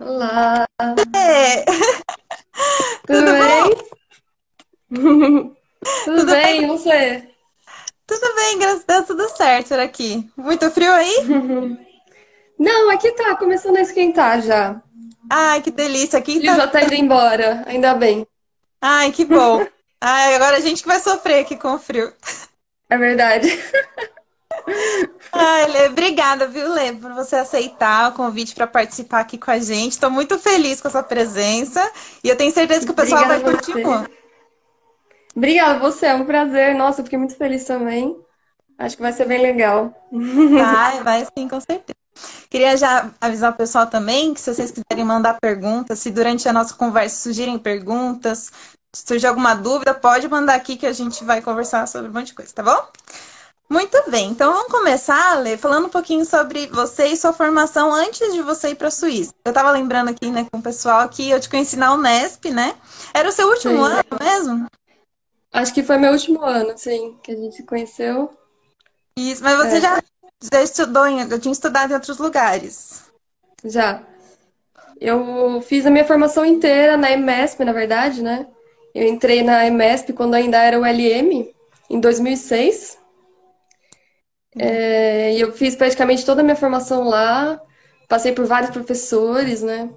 Olá! É. Tudo, bem? Tudo, Tudo bem, e você? Tudo bem, graças a Deus, tudo certo por aqui. Muito frio aí? Não, aqui tá começando a esquentar já. Ai, que delícia. Aqui frio já tá... tá indo embora, ainda bem. Ai, que bom. Ai, agora a gente que vai sofrer aqui com o frio. É verdade. Ai, Lê, obrigada, viu, Lê, por você aceitar o convite para participar aqui com a gente. Estou muito feliz com a sua presença e eu tenho certeza que o pessoal vai Obrigada a curtir muito. Obrigada, você, é um prazer. Nossa, eu fiquei muito feliz também. Acho que vai ser bem legal. Vai, vai sim, com certeza. Queria já avisar o pessoal também que se vocês quiserem mandar perguntas, se durante a nossa conversa surgirem perguntas, se surgir alguma dúvida, pode mandar aqui que a gente vai conversar sobre um monte de coisa, tá bom? Muito bem, então vamos começar, Lê, falando um pouquinho sobre você e sua formação antes de você ir para a Suíça. Eu estava lembrando aqui, né, com o pessoal que eu te conheci na Unesp, né? Era o seu último Sim. ano mesmo? Acho que foi meu último ano, sim, que a gente se conheceu. Isso, mas você É. já, já estudou em, eu tinha estudado em outros lugares. Já. Eu fiz a minha formação inteira na EMESP, na verdade, né? Eu entrei na EMESP quando ainda era o LM, em 2006. É, e eu fiz praticamente toda a minha formação lá. Passei por vários professores, né?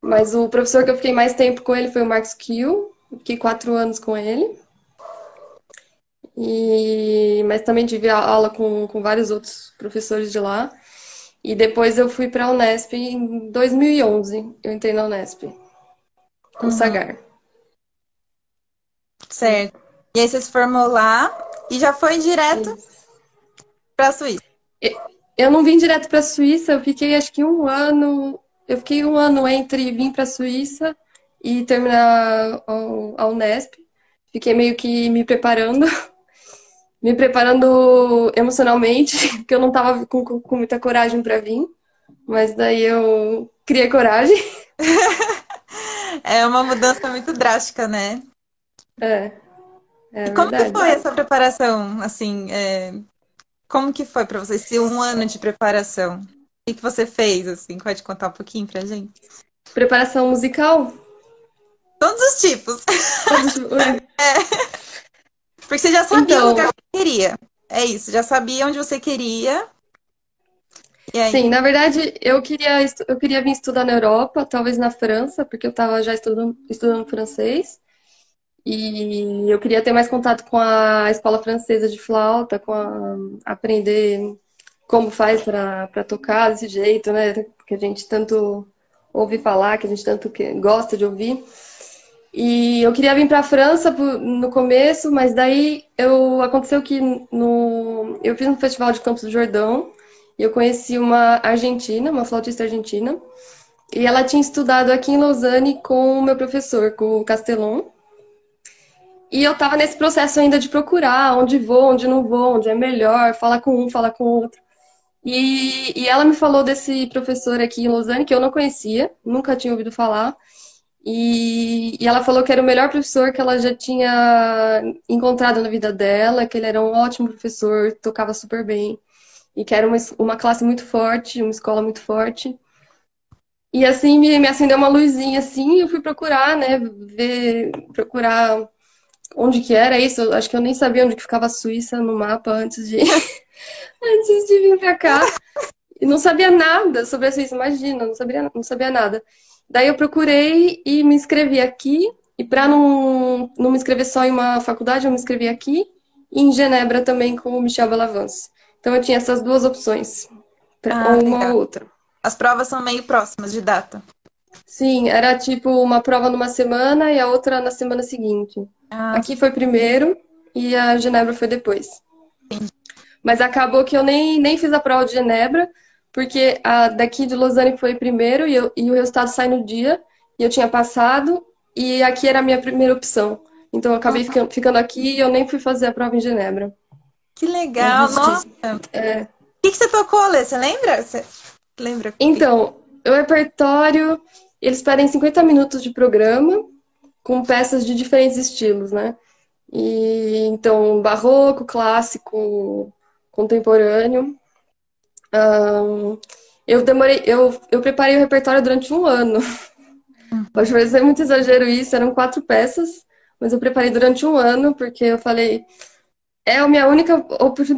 Mas o professor que eu fiquei mais tempo com ele foi o Marcos Kiel. Fiquei quatro anos com ele. E... Mas também tive aula com, com vários outros professores de lá. E depois eu fui para a Unesp em 2011. Eu entrei na Unesp, no Uhum. Sagar. Certo. E aí você se formou lá e já foi direto para a Suíça. Eu não vim direto para a Suíça, eu fiquei acho que um ano. Eu fiquei um ano entre vir para a Suíça e terminar a Unesp. Fiquei meio que me preparando, me preparando emocionalmente, porque eu não estava com, com muita coragem para vir. Mas daí eu criei coragem. É uma mudança muito drástica, né? É, é E como que verdade. foi essa preparação? Assim, é, como que foi para você esse um ano de preparação? O que você fez, assim? Pode contar um pouquinho pra gente? Preparação musical? Todos os tipos. Todos- Porque você já sabia Então- o lugar que você queria. É isso, já sabia onde você queria. Sim, na verdade, eu queria, eu queria vir estudar na Europa, talvez na França, porque eu estava já estudando, estudando francês. E eu queria ter mais contato com a escola francesa de flauta, com a, aprender como faz para tocar desse jeito, né? Que a gente tanto ouve falar, que a gente tanto que- gosta de ouvir. E eu queria vir para a França no começo, mas daí eu aconteceu que no, eu fiz um festival de Campos do Jordão. E eu conheci uma argentina, uma flautista argentina, e ela tinha estudado aqui em Lausanne com o meu professor, com o Castelon. E eu estava nesse processo ainda de procurar onde vou, onde não vou, onde é melhor, falar com um, falar com outro. E, e ela me falou desse professor aqui em Lausanne, que eu não conhecia, nunca tinha ouvido falar. E, e ela falou que era o melhor professor que ela já tinha encontrado na vida dela, que ele era um ótimo professor, tocava super bem e que era uma, uma classe muito forte, uma escola muito forte. E assim me, me acendeu uma luzinha assim, eu fui procurar, né, ver, procurar onde que era isso. Eu Acho que eu nem sabia onde que ficava a Suíça no mapa antes de antes de vir pra cá. E não sabia nada sobre a Suíça, imagina, não sabia, não sabia nada. Daí eu procurei e me inscrevi aqui. E para não, não me inscrever só em uma faculdade, eu me inscrevi aqui e em Genebra também com o Michel Belavance. Então eu tinha essas duas opções, pra- Ah, ou uma legal. ou outra. as provas são meio próximas de data. Sim, era tipo uma prova numa semana e a outra na semana seguinte. Ah, Aqui foi primeiro e a Genebra foi depois. Mas acabou que eu nem, nem fiz a prova de Genebra, porque a daqui de Lausanne foi primeiro e, eu- e o resultado sai no dia, e eu tinha passado, e aqui era a minha primeira opção. Então eu acabei ficando, ficando aqui e eu nem fui fazer a prova em Genebra. que legal. Nossa. desisti. O que que você tocou, Lê? Você lembra? Você lembra? Então, o repertório, eles pedem 50 minutos de programa com peças de diferentes estilos, né? E então, barroco, clássico, contemporâneo. Ahn, Eu demorei, eu, eu preparei o repertório durante um ano. Uhum. Pode parecer muito exagero isso, eram quatro peças, mas eu preparei durante um ano, porque eu falei, é a minha única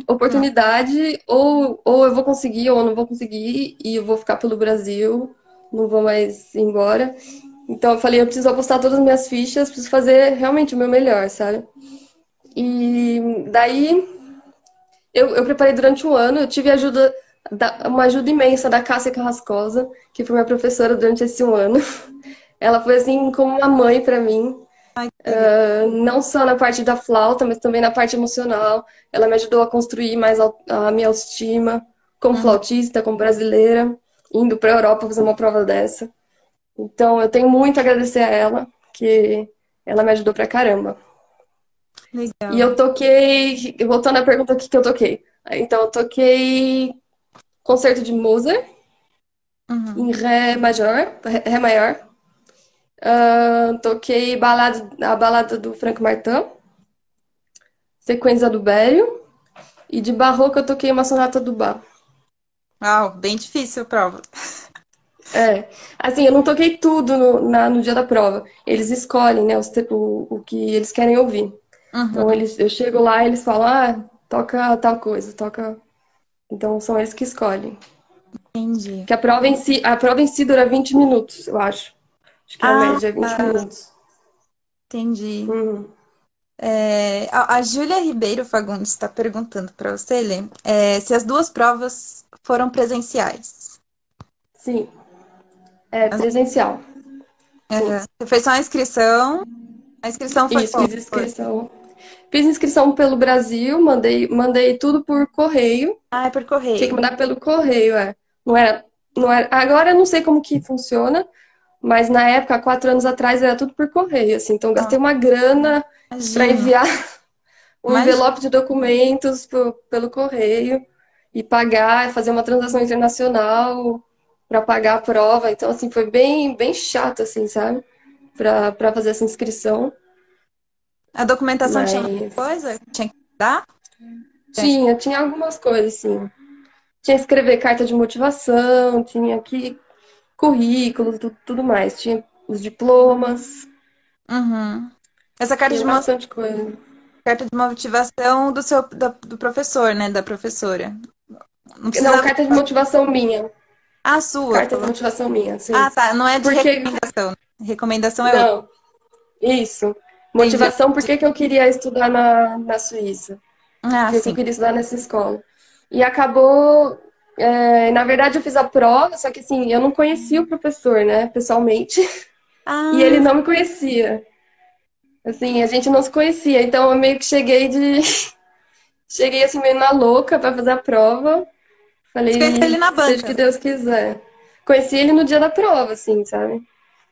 oportunidade, ou, ou eu vou conseguir, ou não vou conseguir, e eu vou ficar pelo Brasil, não vou mais ir embora. Então eu falei, eu preciso apostar todas as minhas fichas, preciso fazer realmente o meu melhor, sabe? E daí eu, eu preparei durante um ano, eu tive ajuda, uma ajuda imensa da Cássia Carrascosa, que foi minha professora durante esse um ano. Ela foi assim como uma mãe para mim. Uh, não só na parte da flauta, mas também na parte emocional. Ela me ajudou a construir mais a, minha autoestima como uhum. flautista, como brasileira, indo para a Europa fazer uma prova dessa. Então eu tenho muito a agradecer a ela, que ela me ajudou pra caramba. Legal. E eu toquei, voltando à pergunta, o que, que eu toquei? Então eu toquei concerto de Mozart uhum. em Ré major, Ré maior. Uh, toquei balada, a balada do Franco Martin, sequência do Bélio, e de barroco eu toquei uma sonata do Bach. Uau, bem difícil a prova. É, assim, eu não toquei tudo no, na, no dia da prova. Eles escolhem, né, os, o, o que eles querem ouvir. Uhum. Então, eles, eu chego lá e eles falam, ah, toca tal coisa, toca... Então, são eles que escolhem. Entendi. Que a prova em si, a prova em si dura 20 minutos, eu acho. Acho que ah, a média é 20 tá. minutos. Entendi. Uhum. É, a, a Júlia Ribeiro Fagundes está perguntando para você, Lê, é, se as duas provas foram presenciais. Sim. É presencial. Uhum. Você fez só a inscrição? A inscrição foi Isso, fiz inscrição. Fiz inscrição pelo Brasil, mandei, mandei tudo por correio. Ah, é por correio. Tinha que mandar pelo correio, é. Não era, não era. Agora eu não sei como que funciona, mas na época, há quatro anos atrás, era tudo por correio, assim. Então, gastei uma grana para enviar um Imagina. envelope de documentos pro, pelo correio e pagar, fazer uma transação internacional para pagar a prova. Então, assim, foi bem, bem chato, assim, sabe? Para fazer essa inscrição. A documentação Mas... tinha alguma coisa? Tinha que dar? Tinha, tinha algumas coisas, sim. Tinha que escrever carta de motivação, tinha que currículo, tudo, tudo mais. Tinha os diplomas. Uhum. Essa carta de bastante coisa. Carta de motivação do seu do professor, né? Da professora. Não, precisa... Não, carta de motivação minha. A sua. Carta de motivação minha, sim. Ah, tá. Não é de porque... recomendação. Recomendação é Não. Isso. Motivação, por que eu queria estudar na, na Suíça? Ah, porque sim. eu queria estudar nessa escola. E acabou é, na verdade, eu fiz a prova, só que assim, eu não conhecia o professor, né, pessoalmente. Ah. E ele não me conhecia. Assim, a gente não se conhecia. Então eu meio que cheguei de. cheguei assim, meio na louca para fazer a prova. Falei, Conheci ele na banca. seja que Deus quiser. Conheci ele no dia da prova, assim, sabe?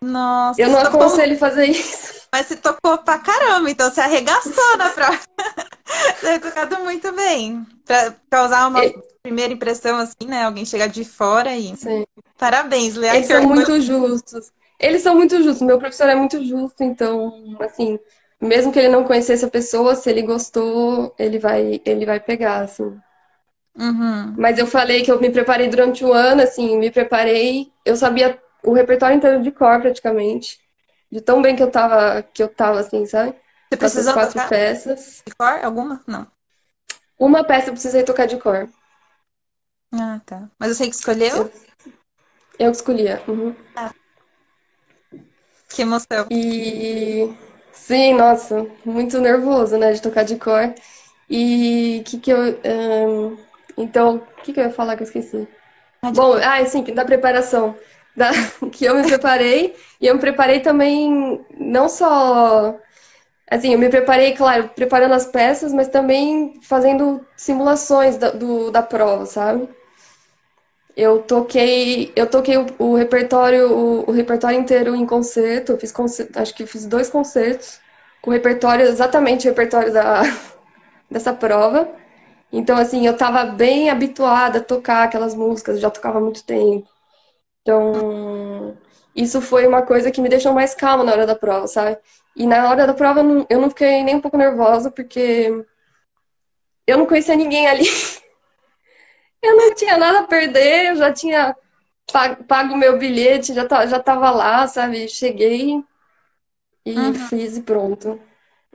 Nossa. Eu não aconselho fazer isso. Mas você tocou pra caramba, então você arregaçou na prova. tocado muito bem. Pra causar uma primeira impressão, assim, né? Alguém chegar de fora e. Sim. Parabéns, Lea. Eles são muito justos. Eles são muito justos. Meu professor é muito justo, então, assim, mesmo que ele não conhecesse a pessoa, se ele gostou, ele vai, ele vai pegar, assim. Uhum. Mas eu falei que eu me preparei durante um ano, assim, me preparei. Eu sabia o repertório inteiro de cor, praticamente. De tão bem que eu tava, que eu tava, assim, sabe? Você precisou quatro tocar peças. De cor? Alguma? Não. Uma peça eu precisei tocar de cor. Ah, tá. Mas você que escolheu? Eu, eu escolhia. Uhum. Ah. Que emoção. E sim, nossa, muito nervoso, né, de tocar de cor. E que que eu. Um... Então, o que, que eu ia falar que eu esqueci? Ah, Bom, ah, sim, da preparação. Da... que eu me preparei. e eu me preparei também, não só. Assim, eu me preparei, claro, preparando as peças, mas também fazendo simulações da, do, da prova, sabe? Eu toquei, eu toquei o, o repertório, o, o, repertório inteiro em concerto. Fiz concerto, acho que fiz dois concertos com o repertório exatamente o repertório da dessa prova. Então assim, eu estava bem habituada a tocar aquelas músicas, já tocava há muito tempo. Então, isso foi uma coisa que me deixou mais calma na hora da prova, sabe? E na hora da prova eu não, eu não fiquei nem um pouco nervosa, porque eu não conhecia ninguém ali. Eu não tinha nada a perder, eu já tinha pago o meu bilhete, já, tá, já tava lá, sabe? Cheguei e uhum. fiz e pronto.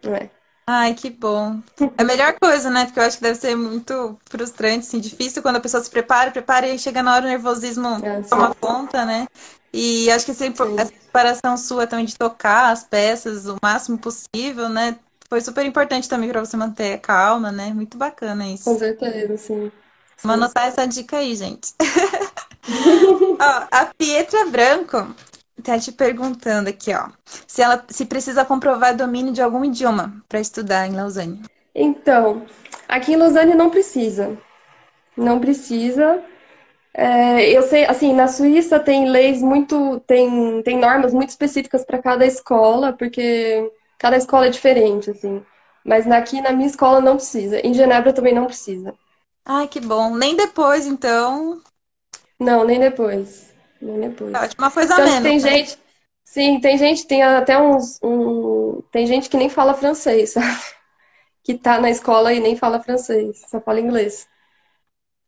É. Ai, que bom. É a melhor coisa, né? Porque eu acho que deve ser muito frustrante, assim, difícil quando a pessoa se prepara, prepara e chega na hora o nervosismo é, toma conta, né? E acho que essa, essa preparação sua também de tocar as peças o máximo possível, né? Foi super importante também para você manter a calma, né? Muito bacana isso. Com certeza, sim. Vamos anotar essa dica aí, gente. ó, a Pietra Branco tá te perguntando aqui, ó, se ela se precisa comprovar domínio de algum idioma para estudar em Lausanne. Então, aqui em Lausanne não precisa. Não precisa. É, eu sei, assim, na Suíça tem leis muito, tem, tem normas muito específicas para cada escola, porque cada escola é diferente, assim. Mas aqui na minha escola não precisa. Em Genebra também não precisa. Ai, que bom. Nem depois, então. Não, nem depois. Nem depois. Ótimo, uma coisa então, menos. Tem né? gente. Sim, tem gente, tem até uns. Um, tem gente que nem fala francês, sabe? Que tá na escola e nem fala francês, só fala inglês.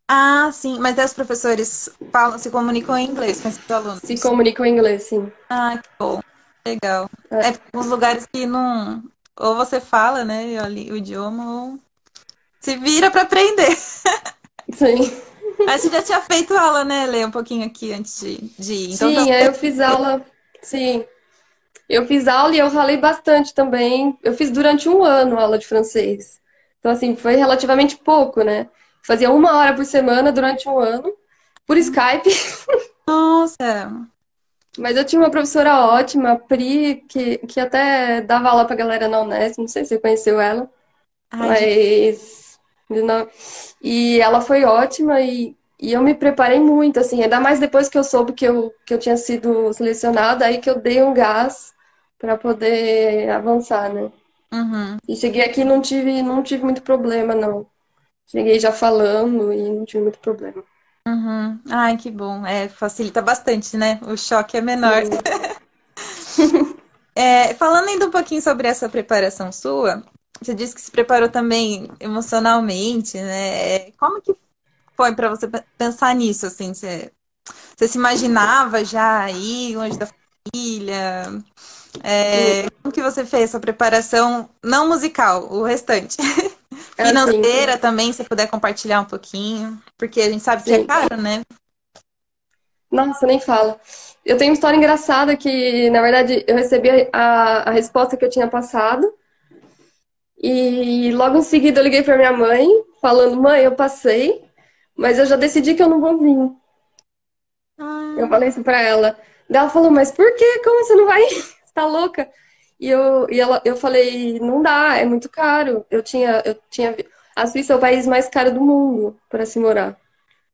Ah, sim, mas os professores falam, se comunicam em inglês com esses alunos? Se comunicam em inglês, sim. Ah, que bom. Legal. É, é uns lugares que não. Ou você fala, né, o idioma, ou se vira para aprender. Sim. Mas você já tinha feito aula, né, Lê, um pouquinho aqui antes de, de ir. Então, sim, tá... eu fiz aula. Sim. Eu fiz aula e eu ralei bastante também. Eu fiz durante um ano aula de francês. Então, assim, foi relativamente pouco, né? Fazia uma hora por semana durante um ano, por Skype. Nossa! Mas eu tinha uma professora ótima, a Pri, que, que até dava aula pra galera na Unesp, não sei se você conheceu ela. Ai, mas. Não... E ela foi ótima e, e eu me preparei muito, assim, ainda mais depois que eu soube que eu, que eu tinha sido selecionada, aí que eu dei um gás para poder avançar, né? Uhum. E cheguei aqui e não tive, não tive muito problema, não. Cheguei já falando e não tive muito problema. Uhum. Ai, que bom. É, facilita bastante, né? O choque é menor. é, falando ainda um pouquinho sobre essa preparação sua, você disse que se preparou também emocionalmente, né? Como que foi para você pensar nisso, assim? Você, você se imaginava já aí, longe da família? É, como que você fez essa preparação não musical, o restante? É Financeira assim, também, se puder compartilhar um pouquinho, porque a gente sabe que é caro, né? Nossa, nem fala. Eu tenho uma história engraçada que, na verdade, eu recebi a, a resposta que eu tinha passado. E logo em seguida eu liguei para minha mãe, falando: Mãe, eu passei, mas eu já decidi que eu não vou vir. Ah. Eu falei isso para ela. Daí ela falou: Mas por quê? Como você não vai? Você tá louca? E eu, e ela, eu falei, não dá, é muito caro. Eu tinha, eu tinha. A Suíça é o país mais caro do mundo para se morar.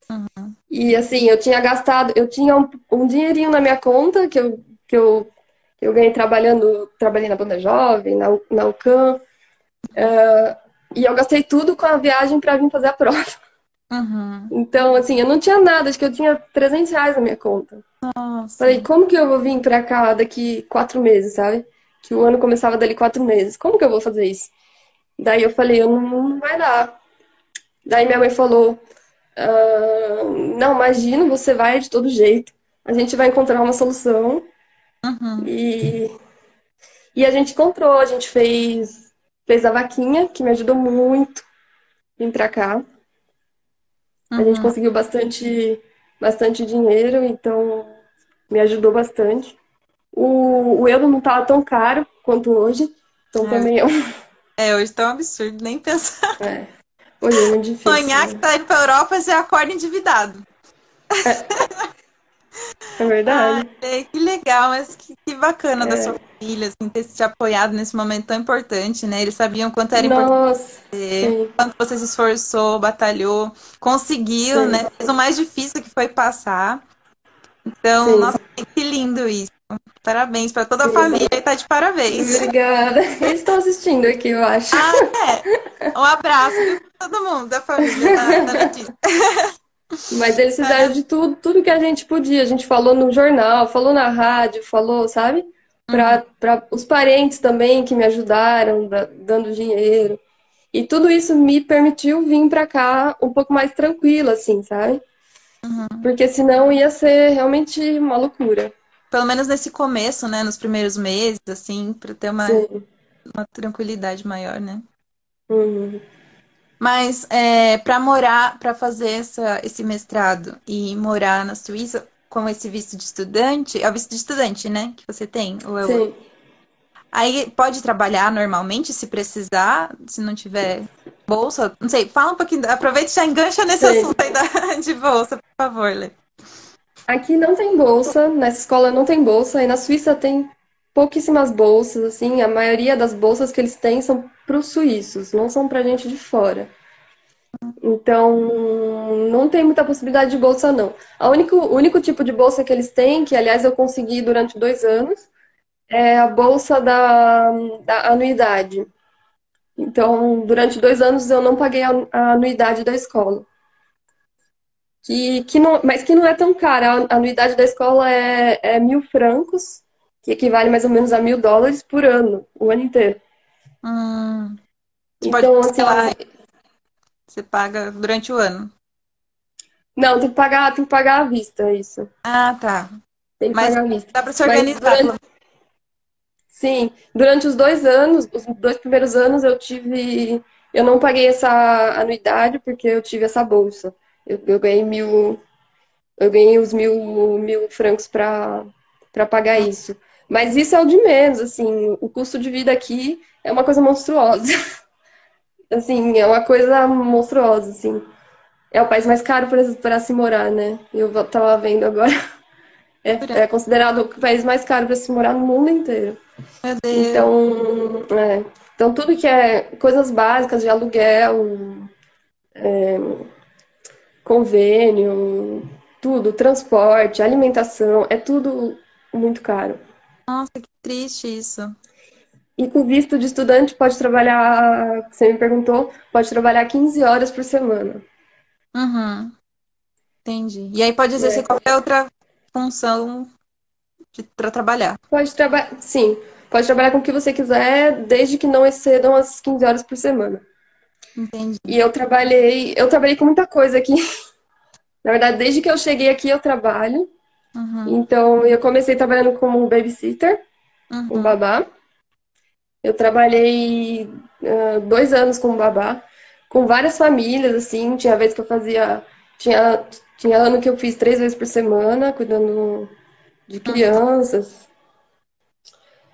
Uhum. E assim, eu tinha gastado, eu tinha um, um, dinheirinho na minha conta que eu, que eu, que eu ganhei trabalhando, trabalhei na banda jovem, na, na UCAM. Uh, e eu gastei tudo com a viagem para vir fazer a prova. Uhum. Então, assim, eu não tinha nada, acho que eu tinha 300 reais na minha conta. Nossa. Falei, como que eu vou vir pra cá daqui quatro meses, sabe? Que o ano começava dali quatro meses. Como que eu vou fazer isso? Daí eu falei, eu não, não vai dar. Daí minha mãe falou, ah, não, imagina, você vai de todo jeito. A gente vai encontrar uma solução. Uhum. E, e a gente encontrou, a gente fez, fez a vaquinha, que me ajudou muito vir pra cá. Uhum. A gente uhum. conseguiu bastante, bastante dinheiro, então me ajudou bastante. O, o euro não estava tão caro quanto hoje. Então é. também é um. É, hoje tá um absurdo, nem pensar. É. Hoje é muito difícil. Sonhar né? que tá indo pra Europa, você acorda endividado. É, é verdade. Ai, que legal, mas que, que bacana é. da sua família, assim, ter te apoiado nesse momento tão importante, né? Eles sabiam quanto era Nossa, importante quanto você se esforçou, batalhou, conseguiu, sim. né? Fez o mais difícil que foi passar. Então, sim. nossa, que lindo isso. Parabéns para toda a família e tá de parabéns. Obrigada. Eles estão assistindo aqui, eu acho. Ah, é. Um abraço para todo mundo da família da, notícia. Mas eles fizeram é. de tudo, tudo que a gente podia. A gente falou no jornal, falou na rádio, falou, sabe? Para uhum. os parentes também que me ajudaram, dando dinheiro. E tudo isso me permitiu vir para cá um pouco mais tranquila, assim, sabe? Uhum. Porque senão ia ser realmente uma loucura. Pelo menos nesse começo, né? Nos primeiros meses, assim, para ter uma, uma tranquilidade maior, né? Uhum. Mas é, para morar, para fazer essa, esse mestrado e morar na Suíça com esse visto de estudante, é o visto de estudante, né? Que você tem? Ou é Sim. Aí pode trabalhar normalmente se precisar, se não tiver bolsa. Não sei, fala um pouquinho, aproveita e já engancha nesse Sim. assunto aí da, de bolsa, por favor, Lê. Aqui não tem bolsa, nessa escola não tem bolsa, e na Suíça tem pouquíssimas bolsas, assim, a maioria das bolsas que eles têm são para os suíços, não são para gente de fora. Então, não tem muita possibilidade de bolsa, não. A único, o único tipo de bolsa que eles têm, que aliás eu consegui durante dois anos, é a bolsa da, da anuidade. Então, durante dois anos eu não paguei a, anuidade da escola. Que, que não, mas que não é tão cara. A anuidade da escola é, é mil francos, que equivale mais ou menos a mil dólares por ano, o ano inteiro. Hum. Então, assim, lá, você paga durante o ano. Não, tem que pagar, tem que pagar à vista, isso. Ah, tá. Tem que Mas pagar à vista. Dá para se organizar. Durante... Sim, durante os dois anos, os dois primeiros anos eu tive. Eu não paguei essa anuidade porque eu tive essa bolsa. Eu, eu ganhei mil. Eu ganhei os mil, mil francos para pagar isso. Mas isso é o de menos, assim, o custo de vida aqui é uma coisa monstruosa. assim, é uma coisa monstruosa, assim. É o país mais caro para se morar, né? Eu tava vendo agora. É, é considerado o país mais caro para se morar no mundo inteiro. Meu Deus. Então, é, então tudo que é coisas básicas de aluguel, é, convênio, tudo, transporte, alimentação, é tudo muito caro. Nossa, que triste isso. E com visto de estudante pode trabalhar, você me perguntou, pode trabalhar 15 horas por semana. Uhum. Entendi. E aí pode exercer é. qualquer outra função para trabalhar. Pode trabalhar, sim. Pode trabalhar com o que você quiser, desde que não excedam as 15 horas por semana. Entendi. E eu trabalhei, eu trabalhei com muita coisa aqui. Na verdade, desde que eu cheguei aqui eu trabalho. Uhum. Então, eu comecei trabalhando como babysitter, uhum. com babá. Eu trabalhei uh, dois anos como babá, com várias famílias, assim. Tinha vez que eu fazia. Tinha, tinha ano que eu fiz três vezes por semana, cuidando de crianças.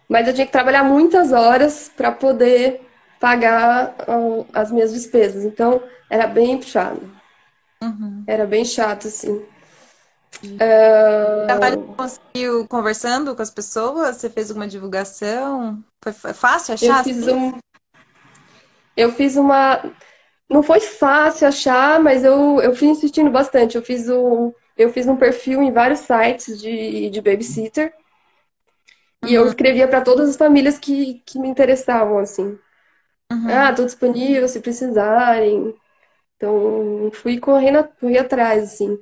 Mas eu tinha que trabalhar muitas horas para poder pagar uh, as minhas despesas. Então, era bem puxado. Uhum. Era bem chato, assim. Uh... Trabalho conseguiu conversando com as pessoas? Você fez alguma divulgação? Foi fácil achar? Eu fiz, um... eu fiz uma. Não foi fácil achar, mas eu, eu fui insistindo bastante. Eu fiz um, eu fiz um perfil em vários sites de, de babysitter. Uhum. E eu uhum. escrevia para todas as famílias que, que me interessavam, assim. Uhum. Ah, tô disponível se precisarem. Então, fui correndo, corri atrás, assim.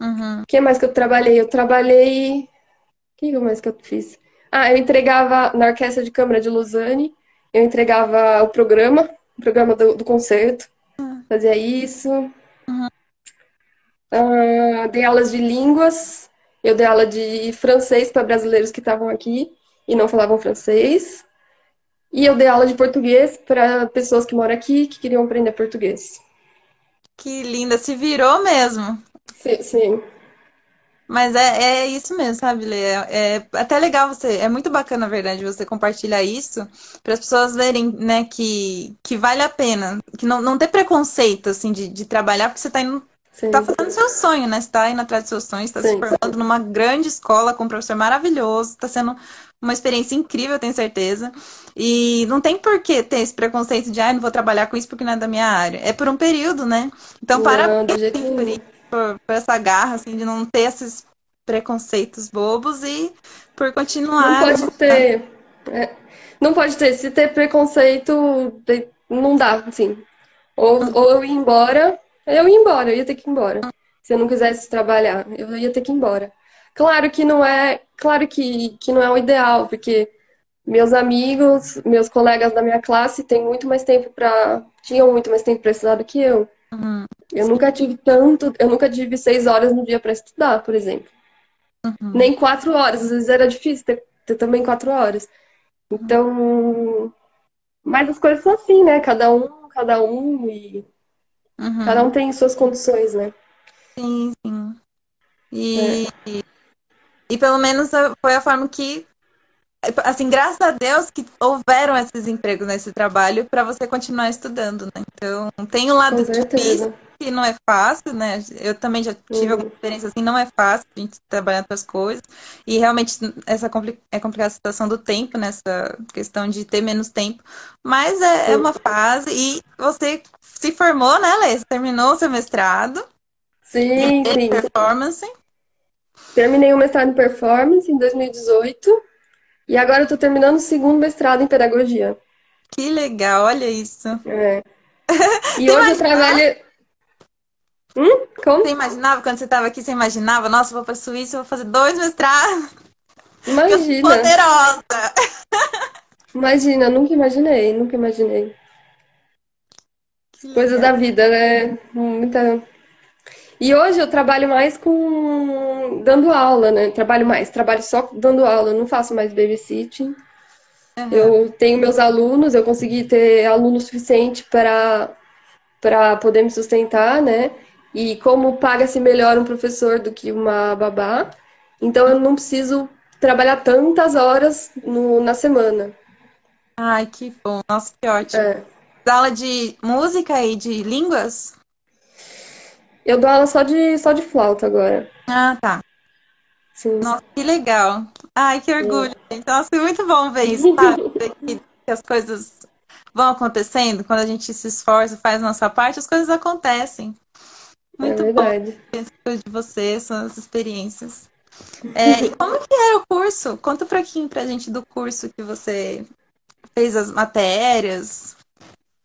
Uhum. O que mais que eu trabalhei? Eu trabalhei. O que mais que eu fiz? Ah, eu entregava na Orquestra de Câmara de Lausanne, eu entregava o programa, o programa do, do concerto, uhum. fazia isso. Uhum. Uh, dei aulas de línguas, eu dei aula de francês para brasileiros que estavam aqui e não falavam francês. E eu dei aula de português para pessoas que moram aqui que queriam aprender português. Que linda, se virou mesmo. Sim, sim. Mas é, é isso mesmo, sabe, Lê? É, é até legal você, é muito bacana, na verdade, você compartilhar isso para as pessoas verem, né, que, que vale a pena, que não, não ter preconceito, assim, de, de trabalhar, porque você está indo, sim, tá fazendo sim. seu sonho, né? Você tá indo atrás dos seus sonhos, está se formando numa grande escola com um professor maravilhoso, está sendo uma experiência incrível, tenho certeza. E não tem por que ter esse preconceito de, ah, não vou trabalhar com isso porque não é da minha área. É por um período, né? Então, não, parabéns por isso por, por essa garra, assim, de não ter esses preconceitos bobos e por continuar. Não pode ter. É, não pode ter. Se ter preconceito, não dá, assim. Ou, uhum. ou eu ia embora, eu ia embora, eu ia ter que ir embora. Se eu não quisesse trabalhar, eu ia ter que ir embora. Claro que não é, claro que, que não é o ideal, porque meus amigos, meus colegas da minha classe têm muito mais tempo para, tinham muito mais tempo para estudar do que eu. Uhum. Eu nunca tive tanto, eu nunca tive seis horas no dia para estudar, por exemplo. Uhum. Nem quatro horas, às vezes era difícil ter, ter também quatro horas. Então, mas as coisas são assim, né? Cada um, cada um e uhum. cada um tem suas condições, né? Sim, sim. E, é. e pelo menos foi a forma que assim, graças a Deus que houveram esses empregos nesse trabalho para você continuar estudando, né? Então, tem um lado difícil que não é fácil, né? Eu também já tive uhum. alguma experiência assim, não é fácil a gente trabalhar outras coisas. E realmente essa é complicada a situação do tempo, nessa questão de ter menos tempo. Mas é, é uma fase e você se formou, né, Lê? Você terminou o seu mestrado. Sim, sim. Performance. Terminei o mestrado em performance em 2018. E agora eu tô terminando o segundo mestrado em pedagogia. Que legal, olha isso. É. E hoje eu trabalho. Hum? Como? Você imaginava, quando você estava aqui, você imaginava, nossa, vou para a Suíça, vou fazer dois mestrados. Imagina. poderosa. Imagina, nunca imaginei, nunca imaginei. Coisas da vida, né? Muita. E hoje eu trabalho mais com dando aula, né? Trabalho mais, trabalho só dando aula, não faço mais babysitting. Uhum. Eu tenho meus alunos, eu consegui ter aluno suficiente para para poder me sustentar, né? E como paga-se melhor um professor do que uma babá, então eu não preciso trabalhar tantas horas no, na semana. Ai, que bom. Nossa, que ótimo. É. Aula de música e de línguas? Eu dou aula só de, só de flauta agora. Ah, tá. Sim. Nossa, que legal. Ai, que orgulho. É. Nossa, é muito bom ver isso, sabe? que, que as coisas vão acontecendo, quando a gente se esforça, faz a nossa parte, as coisas acontecem. Muito é verdade. bom de você, suas experiências. É, e como que era o curso? Conta um pouquinho pra gente do curso que você fez as matérias.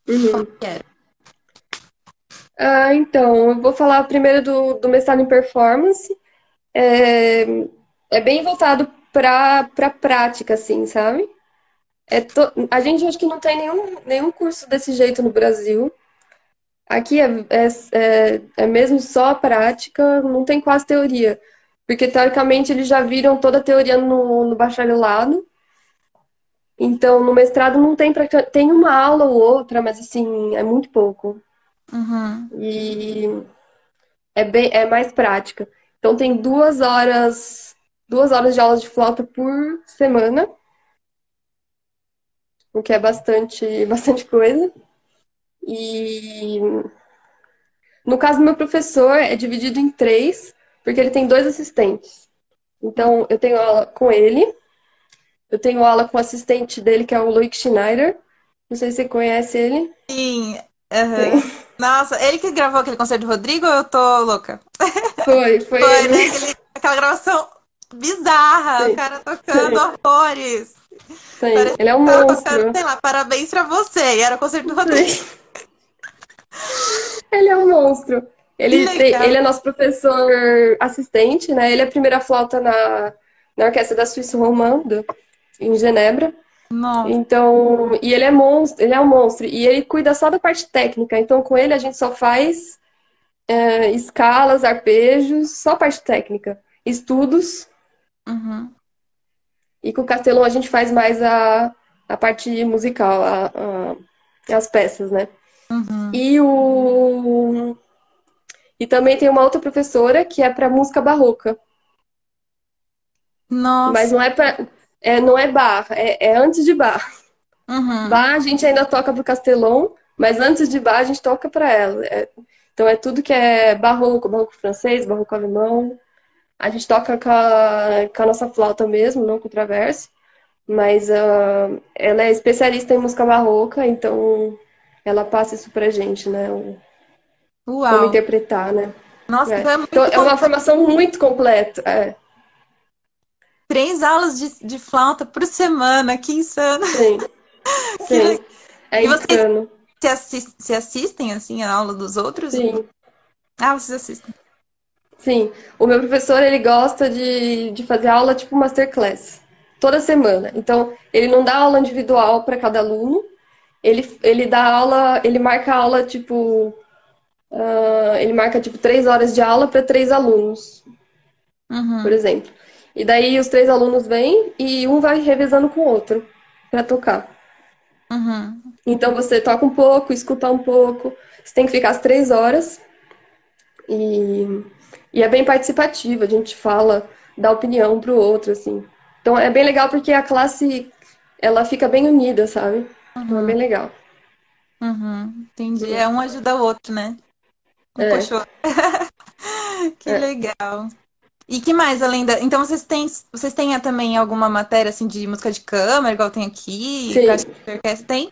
Uhum. Como que era? Ah, então, eu vou falar primeiro do, do mestrado em performance. É, é bem voltado para a prática, assim, sabe? É to... A gente acho que não tem nenhum, nenhum curso desse jeito no Brasil. Aqui é, é, é, é mesmo só prática, não tem quase teoria. Porque, teoricamente, eles já viram toda a teoria no, no bacharelado. Então, no mestrado não tem tem uma aula ou outra, mas assim, é muito pouco. Uhum. E é bem é mais prática. Então tem duas horas duas horas de aula de flauta por semana, o que é bastante bastante coisa. E no caso do meu professor, é dividido em três, porque ele tem dois assistentes. Então, eu tenho aula com ele, eu tenho aula com o assistente dele, que é o Loic Schneider. Não sei se você conhece ele. Sim. Uhum. Sim. Nossa, ele que gravou aquele concerto do Rodrigo ou eu tô louca? Foi, foi, foi ele. Né? Aquele, aquela gravação bizarra, Sim. o cara tocando Sim. horrores. Sim, ele é um monstro. Tocando, sei lá, parabéns pra você. E era o concerto do Rodrigo. Sim. Ele é um monstro. Ele, tem, ele é nosso professor assistente, né? Ele é a primeira flauta na, na orquestra da Suíça Romando, em Genebra. Nossa. Então, e ele é monstro, ele é um monstro. E ele cuida só da parte técnica. Então, com ele a gente só faz é, escalas, arpejos, só parte técnica. Estudos. Uhum. E com o Castelão a gente faz mais a, a parte musical, a, a, as peças, né? Uhum. E o. E também tem uma outra professora que é para música barroca. Nossa. Mas não é para é, não é bar, é, é antes de bar. Uhum. Bar a gente ainda toca pro Castelão, mas antes de bar a gente toca para ela. É, então é tudo que é barroco, barroco francês, barroco alemão. A gente toca com a, com a nossa flauta mesmo, não com o traverso. Mas uh, ela é especialista em música barroca, então ela passa isso pra gente, né? O, Uau. Como interpretar, né? Nossa, é. então é, então, é uma formação muito completa. É três aulas de, de flauta por semana, que insano. Sim. Sim. É e insano. Vocês se, se assistem, assim, a aula dos outros? Sim. Ah, vocês assistem. Sim. O meu professor, ele gosta de, de fazer aula tipo masterclass. Toda semana. Então, ele não dá aula individual para cada aluno. Ele, ele dá aula, ele marca aula, tipo, uh, ele marca tipo três horas de aula para três alunos, Uhum. por exemplo. E daí os três alunos vêm e um vai revezando com o outro para tocar. Uhum. Então você toca um pouco, escuta um pouco. Você tem que ficar as três horas. E, e é bem participativo, a gente fala, dá opinião pro outro, assim. Então é bem legal porque a classe ela fica bem unida, sabe? Então é bem legal. Uhum. Entendi. É um ajuda o outro, né? Um É. Que É. legal. E que mais além da. Então vocês têm, vocês têm também alguma matéria assim de música de câmara, igual tem aqui? Sim. Orquestra? Tem?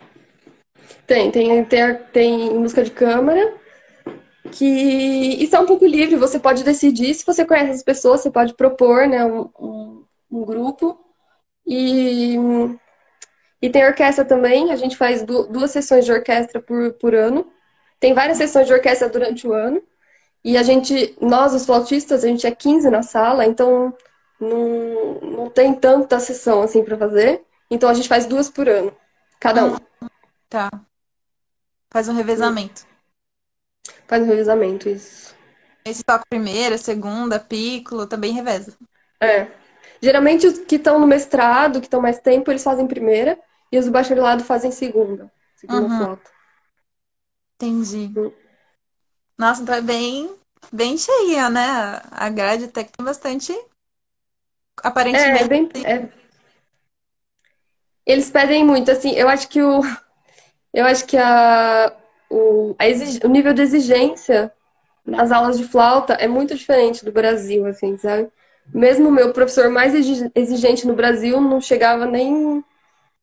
Tem, tem, tem, tem música de câmara, que isso é um pouco livre, você pode decidir, se você conhece as pessoas, você pode propor, né, um, um, um grupo. E, e tem orquestra também, a gente faz du- duas sessões de orquestra por, por ano. Tem várias sessões de orquestra durante o ano. E a gente, nós, os flautistas, a gente é 15 na sala, então não, não tem tanta sessão assim para fazer. Então a gente faz duas por ano, cada um. Tá. Faz um revezamento. Faz um revezamento, isso. Você toca primeira, segunda, piccolo, também reveza. É. Geralmente os que estão no mestrado, que estão mais tempo, eles fazem primeira, e os do bacharelado fazem segunda. Segunda Uhum. flauta. Entendi. Hum. Nossa, então é bem, bem cheia, né? A grade até que tem bastante. Aparentemente. é bem. é. Eles pedem muito, assim, eu acho que o. Eu acho que a, o, a exig- o nível de exigência nas aulas de flauta é muito diferente do Brasil, assim, sabe? Mesmo o meu professor mais exi- exigente no Brasil não chegava nem,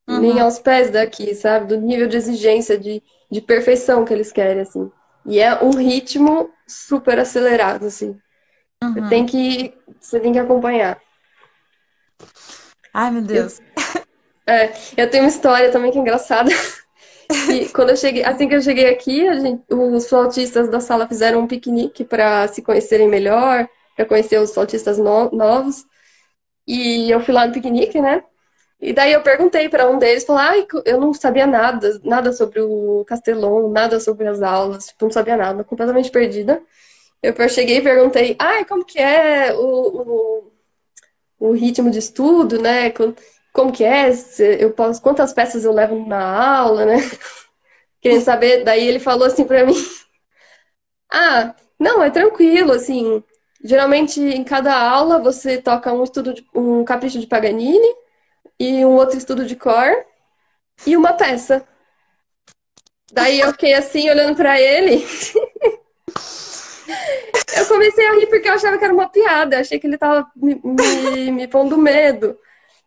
nem Uhum. aos pés daqui, sabe? Do nível de exigência, de, de perfeição que eles querem, assim. E é um ritmo super acelerado, assim. Você Uhum. tem que, você tem que acompanhar. Ai, meu Deus. É, eu tenho uma história também que é engraçada. Que quando eu cheguei, assim que eu cheguei aqui, gente- os flautistas da sala fizeram um piquenique para se conhecerem melhor, para conhecer os flautistas no- novos. E eu fui lá no piquenique, né? E daí eu perguntei para um deles, falei, eu não sabia nada, nada sobre o Castelão, nada sobre as aulas, tipo, não sabia nada, completamente perdida. Eu cheguei e perguntei, ai, como que é o, o, o ritmo de estudo, né? Como, como que é? Eu posso, quantas peças eu levo na aula, né? Queria saber. Daí ele falou assim pra mim: Ah, não, é tranquilo, assim. Geralmente em cada aula você toca um estudo de, um capricho de Paganini e um outro estudo de cor e uma peça. Daí eu fiquei assim olhando pra ele. Eu comecei a rir porque eu achava que era uma piada. Eu achei que ele tava me, me, me pondo medo.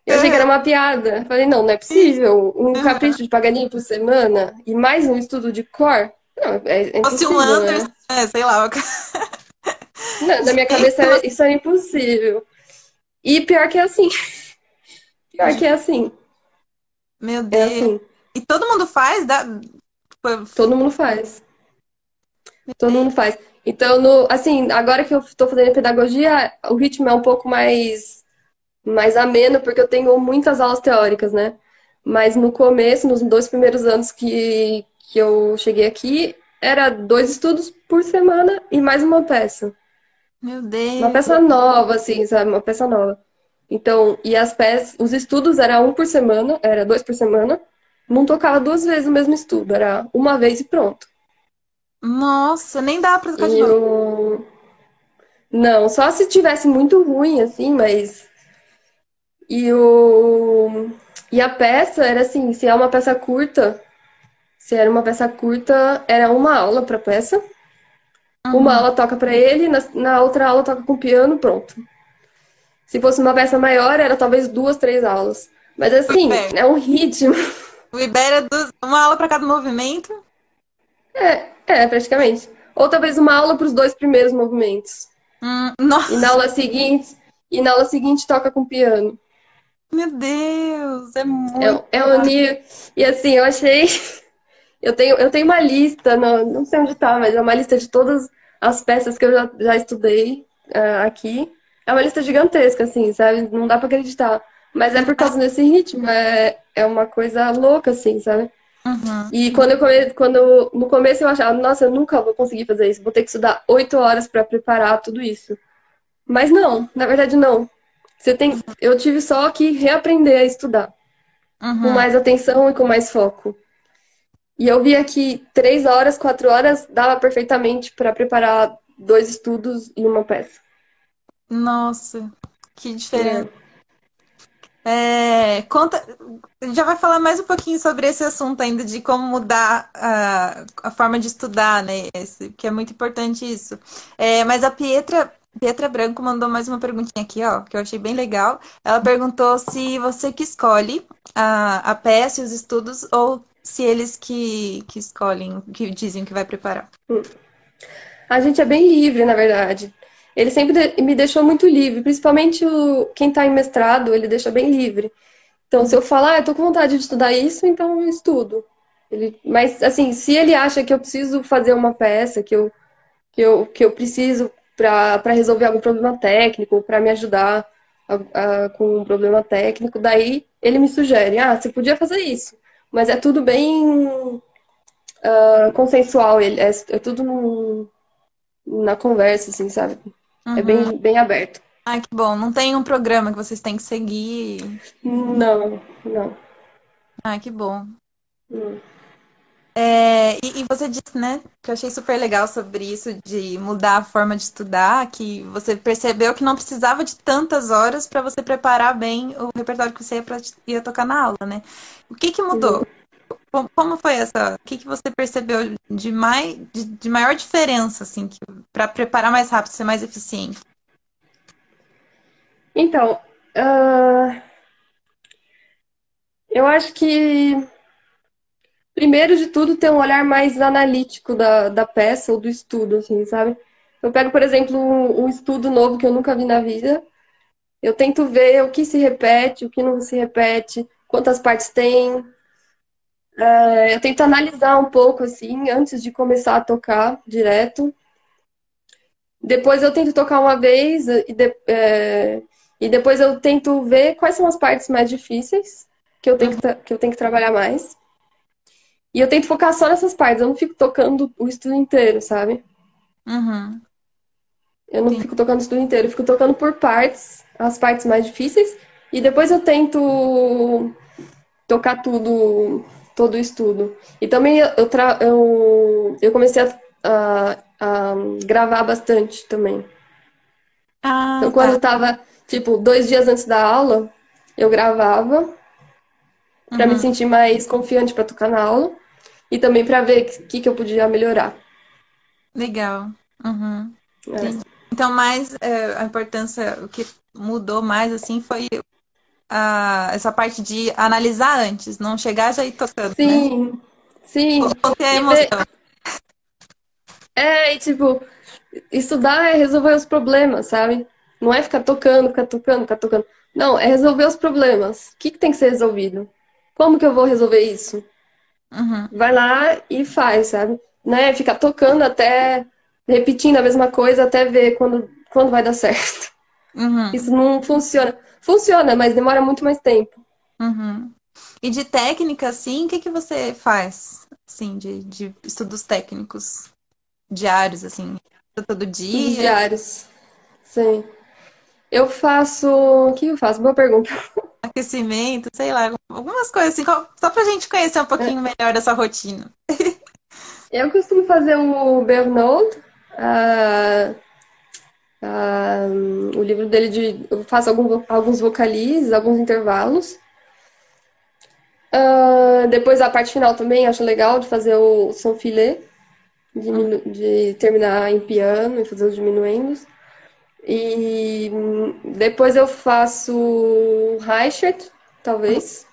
Eu achei que era uma piada. Falei, não, não é possível. Um capricho de Paganini por semana e mais um estudo de cor? Não, é, é Fosse um Anderson, né? é, sei lá. Na, na minha cabeça era- isso era impossível. E pior que é assim. Pior que é assim. Meu É Deus. assim. E todo mundo faz? Dá... Todo mundo faz. Todo mundo faz. Então, no, assim, agora que eu estou fazendo pedagogia, o ritmo é um pouco mais, mais ameno, porque eu tenho muitas aulas teóricas, né? Mas no começo, nos dois primeiros anos que, que eu cheguei aqui, era dois estudos por semana e mais uma peça. Meu Deus. Uma peça nova, assim, sabe? Uma peça nova. Então, e as peças, os estudos era um por semana, era dois por semana. Não tocava duas vezes o mesmo estudo, era uma vez e pronto. Nossa, nem dá pra tocar de novo. Não, só se tivesse muito ruim, assim, mas. E o. E a peça era assim, se é uma peça curta, se era uma peça curta, era uma aula pra peça. Uma aula toca pra ele, na, na outra aula toca com piano, pronto. Se fosse uma peça maior, era talvez duas, três aulas. Mas assim, é um ritmo. O Ibéria é dos- uma aula pra cada movimento. É, é, praticamente. Ou talvez uma aula para os dois primeiros movimentos. Hum, nossa, E na aula seguinte, e na aula seguinte toca com piano. meu Deus, é muito. É, é um nível. E assim, eu achei. Eu tenho, eu tenho uma lista, não, não sei onde tá, mas é uma lista de todas as peças que eu já, já estudei ah, aqui. É uma lista gigantesca, assim, sabe? Não dá pra acreditar. Mas é por causa desse ritmo, é, é uma coisa louca, assim, sabe? Uhum. E quando eu come... quando no começo eu achava, nossa, eu nunca vou conseguir fazer isso, vou ter que estudar oito horas para preparar tudo isso. Mas não, na verdade não. Você tem, eu tive só que reaprender a estudar uhum. com mais atenção e com mais foco. E eu via que três horas, quatro horas dava perfeitamente para preparar dois estudos e uma peça. Nossa, que diferente. É. Conta, já vai falar mais um pouquinho sobre esse assunto ainda de como mudar a, a forma de estudar, né? Esse, que é muito importante isso. É, mas a Pietra, Pietra Branco mandou mais uma perguntinha aqui, ó, que eu achei bem legal. Ela perguntou se você que escolhe a, a peça e os estudos ou se eles que, que escolhem, que dizem que vai preparar. A gente é bem livre, na verdade. Ele sempre me deixou muito livre, principalmente o, quem está em mestrado, ele deixa bem livre. Então, se eu falar, ah, com vontade de estudar isso, então eu estudo. Ele, mas, assim, se ele acha que eu preciso fazer uma peça, que eu, que eu, que eu preciso para resolver algum problema técnico, para me ajudar a, a, com um problema técnico, daí ele me sugere, ah, você podia fazer isso. Mas é tudo bem uh, consensual, ele, é, é tudo no, na conversa, assim, sabe? Uhum. É bem, bem aberto. Ah, que bom. Não tem um programa que vocês têm que seguir? Não, não. Ah, que bom. Hum. É, e, e, você disse, né, que eu achei super legal sobre isso, de mudar a forma de estudar, que você percebeu que não precisava de tantas horas para você preparar bem o repertório que você ia, pra, ia tocar na aula, né? O que que mudou? Como foi essa? O que que você percebeu de, mais, de, de maior diferença, assim, para preparar mais rápido, ser mais eficiente? Então, uh, eu acho que primeiro de tudo ter um olhar mais analítico da, da peça ou do estudo, assim, sabe? Eu pego, por exemplo, um, um estudo novo que eu nunca vi na vida, eu tento ver o que se repete, o que não se repete, quantas partes tem, é, eu tento analisar um pouco, assim, antes de começar a tocar direto. Depois eu tento tocar uma vez e, de, é, e depois eu tento ver quais são as partes mais difíceis que eu tenho que, que, eu tenho que trabalhar mais. E eu tento focar só nessas partes, eu não fico tocando o estudo inteiro, sabe? Uhum. Eu não Sim. fico tocando o estudo inteiro, eu fico tocando por partes, as partes mais difíceis, e depois eu tento tocar tudo todo o estudo. E também eu, tra... eu, eu comecei a, a, a gravar bastante também. Ah, então, quando tá. eu tava, tipo, dois dias antes da aula, eu gravava para uhum. me sentir mais confiante para tocar na aula e também para ver o que, que eu podia melhorar. Legal. Uhum. É. Então, mais é, a importância, o que mudou mais assim foi a, essa parte de analisar antes, não chegar já ir tocando. Sim, né? sim. Ter a emoção. É, e tipo, estudar é resolver os problemas, sabe? Não é ficar tocando, ficar tocando, ficar tocando. Não, é resolver os problemas. O que, que tem que ser resolvido? Como que eu vou resolver isso? Uhum. Vai lá e faz, sabe? Né? Ficar tocando até repetindo a mesma coisa até ver quando, quando vai dar certo. Uhum. Isso não funciona. Funciona, mas demora muito mais tempo. Uhum. E de técnica, assim, o que, que você faz, assim, de, de estudos técnicos diários, assim, todo dia? Diários, sim. Eu faço... O que eu faço? Boa pergunta. Aquecimento, sei lá, algumas coisas assim, só pra gente conhecer um pouquinho é. melhor dessa rotina. Eu costumo fazer o Bernold, uh, O livro dele de. Eu faço algum, alguns vocalizes, alguns intervalos. Depois a parte final também acho legal de fazer o som filé, de, de terminar em piano e fazer os diminuendos. E depois eu faço Reichert, talvez.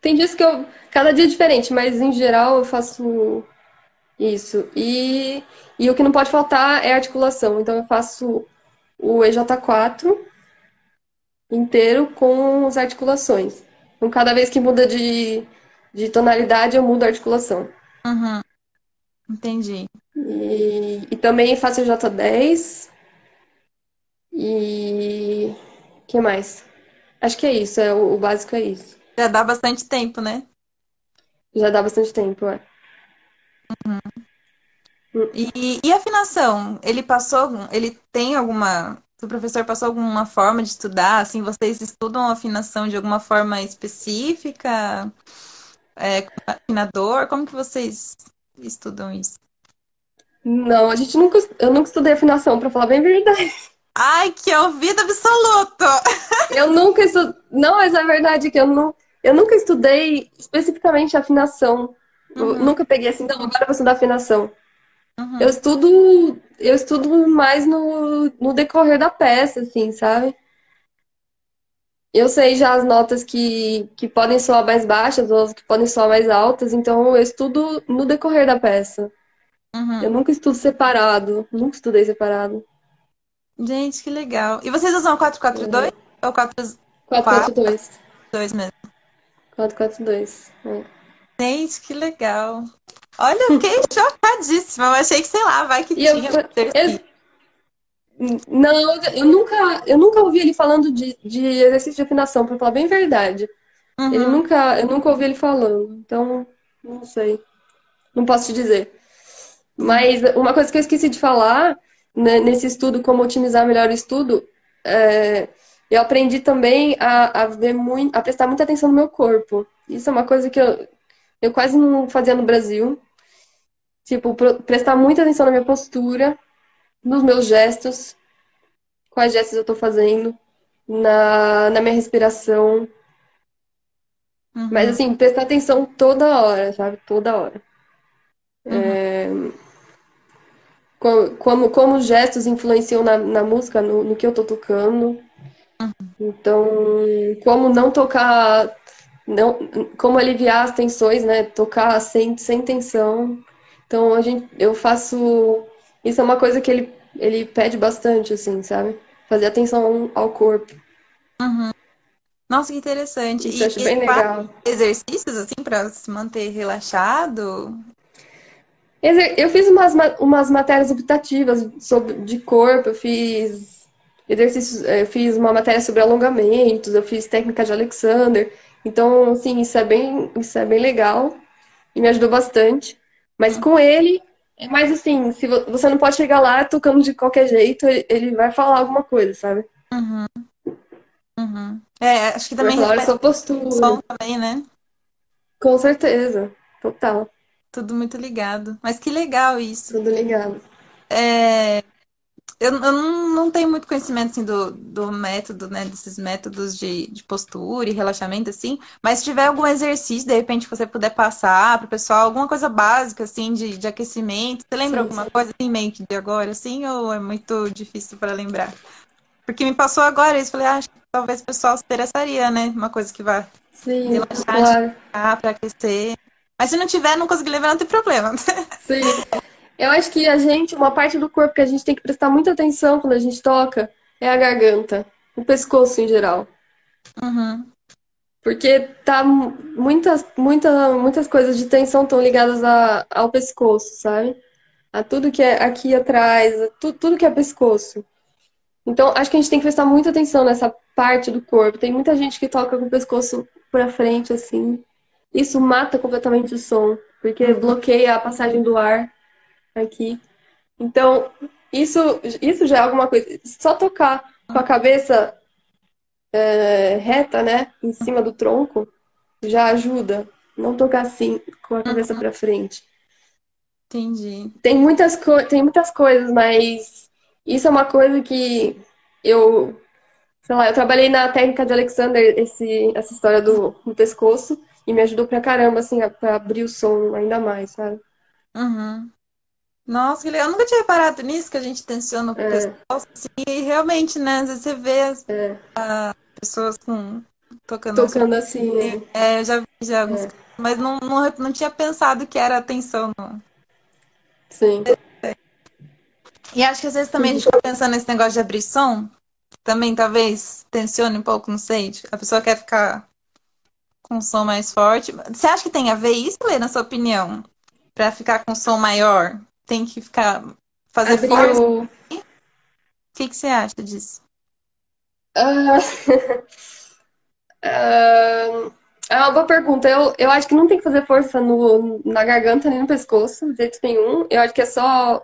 Tem dias que eu. Cada dia é diferente, mas em geral eu faço isso. E, e o que não pode faltar é articulação. Então eu faço o EJ4 inteiro com as articulações. Então, cada vez que muda de, de tonalidade, eu mudo a articulação. Uhum. Entendi. E, e também faço EJ10. E. O que mais? Acho que é isso, é, o, o básico é isso. Já dá bastante tempo, né? Já dá bastante tempo, é. Uhum. E, e afinação? Ele passou, ele tem alguma. O professor passou alguma forma de estudar? Assim, vocês estudam afinação de alguma forma específica? É, afinador? Como que vocês estudam isso? Não, a gente nunca. Eu nunca estudei afinação, pra falar bem a verdade. Ai, que ouvido absoluto! Eu nunca estudei. Não, mas a verdade é que eu, não... eu nunca estudei especificamente afinação. Uhum. nunca peguei assim, não, agora eu vou estudar afinação. Uhum. Eu estudo. Eu estudo mais no, no decorrer da peça, assim, sabe? Eu sei já as notas que, que podem soar mais baixas ou as que podem soar mais altas, então eu estudo no decorrer da peça. Uhum. Eu nunca estudo separado, nunca estudei separado. Gente, que legal. E vocês usam 442 é. ou 4... 442? 2 mesmo. 442. É. Gente, que legal. Olha, eu fiquei chocadíssima. Eu achei que, sei lá, vai que e tinha. Eu, não, eu nunca, eu nunca ouvi ele falando de, de exercício de afinação, para falar bem verdade. Uhum. Ele nunca, eu nunca ouvi ele falando. Então, não sei. Não posso te dizer. Mas uma coisa que eu esqueci de falar né, nesse estudo, como otimizar melhor o estudo, é, eu aprendi também a, a ver muito, a prestar muita atenção no meu corpo. Isso é uma coisa que eu, eu quase não fazia no Brasil. Tipo, prestar muita atenção na minha postura, nos meus gestos, quais gestos eu tô fazendo, na, na minha respiração. Uhum. Mas assim, prestar atenção toda hora, sabe? Toda hora. Uhum. É... Como, como os gestos influenciam na, na música, no, no que eu tô tocando. Uhum. Então, como não tocar, não, como aliviar as tensões, né? Tocar sem, sem tensão. Então, a gente, eu faço isso é uma coisa que ele, ele pede bastante, assim, sabe? Fazer atenção ao corpo. Uhum. Nossa, que interessante. Isso e, acho bem legal. exercícios, assim, para se manter relaxado? Eu fiz umas, umas matérias optativas sobre, de corpo, eu fiz exercícios, eu fiz uma matéria sobre alongamentos, eu fiz técnica de Alexander. Então, assim, isso é bem, isso é bem legal e me ajudou bastante. Mas com ele, é mais assim, se você não pode chegar lá tocando de qualquer jeito, ele vai falar alguma coisa, sabe? Uhum. Uhum. É, acho que também. Falar sua postura. Som também, né? Com certeza. Total. Tudo muito ligado. Mas que legal isso. Tudo ligado. É, eu, eu não, não tenho muito conhecimento assim, do, do método, né? Desses métodos de, de postura e relaxamento, assim. Mas se tiver algum exercício, de repente, que você puder passar para o pessoal, alguma coisa básica, assim, de, de aquecimento. Você lembra sim, alguma sim. coisa em mente de agora, assim, ou é muito difícil para lembrar? Porque me passou agora isso, falei, ah, acho que talvez o pessoal se interessaria, né? Uma coisa que vai sim, relaxar, claro. para aquecer. Mas se não tiver, não conseguir lembrar, não tem problema. Sim. Eu acho que a gente, uma parte do corpo que a gente tem que prestar muita atenção quando a gente toca é a garganta, o pescoço em geral. Uhum. Porque tá muitas, muita, muitas coisas de tensão estão ligadas a, ao pescoço, sabe? A tudo que é aqui atrás, tu, tudo que é pescoço. Então, acho que a gente tem que prestar muita atenção nessa parte do corpo. Tem muita gente que toca com o pescoço pra frente, assim. Isso mata completamente o som, porque bloqueia a passagem do ar aqui. Então, isso, isso já é alguma coisa. Só tocar com a cabeça é, reta, né, em cima do tronco, já ajuda. Não tocar assim, com a cabeça uhum. para frente. Entendi. Tem muitas, tem muitas coisas, mas isso é uma coisa que eu, sei lá, eu trabalhei na técnica de Alexander, esse, essa história do, do pescoço, e me ajudou pra caramba, assim, pra abrir o som ainda mais, sabe? Uhum. Nossa, que legal. Eu nunca tinha reparado nisso, que a gente tensiona o é. pescoço. Assim, e realmente, né? Às vezes você vê as, é. pessoas com, tocando, tocando assim. assim é. é. eu já vi já alguns. É. Mas não, não, não tinha pensado que era atenção. Não. Sim. E acho que às vezes também a gente fica pensando nesse negócio de abrir som. Também talvez tensione um pouco, não sei. A pessoa quer ficar com som mais forte. Você acha que tem a ver isso, Lê, na sua opinião? Pra ficar com som maior? Tem que ficar fazer Abriu... força. O que, que você acha disso? Uh... uh... É uma boa pergunta. Eu, eu acho que não tem que fazer força no, na garganta nem no pescoço, de jeito nenhum. Eu acho que é só.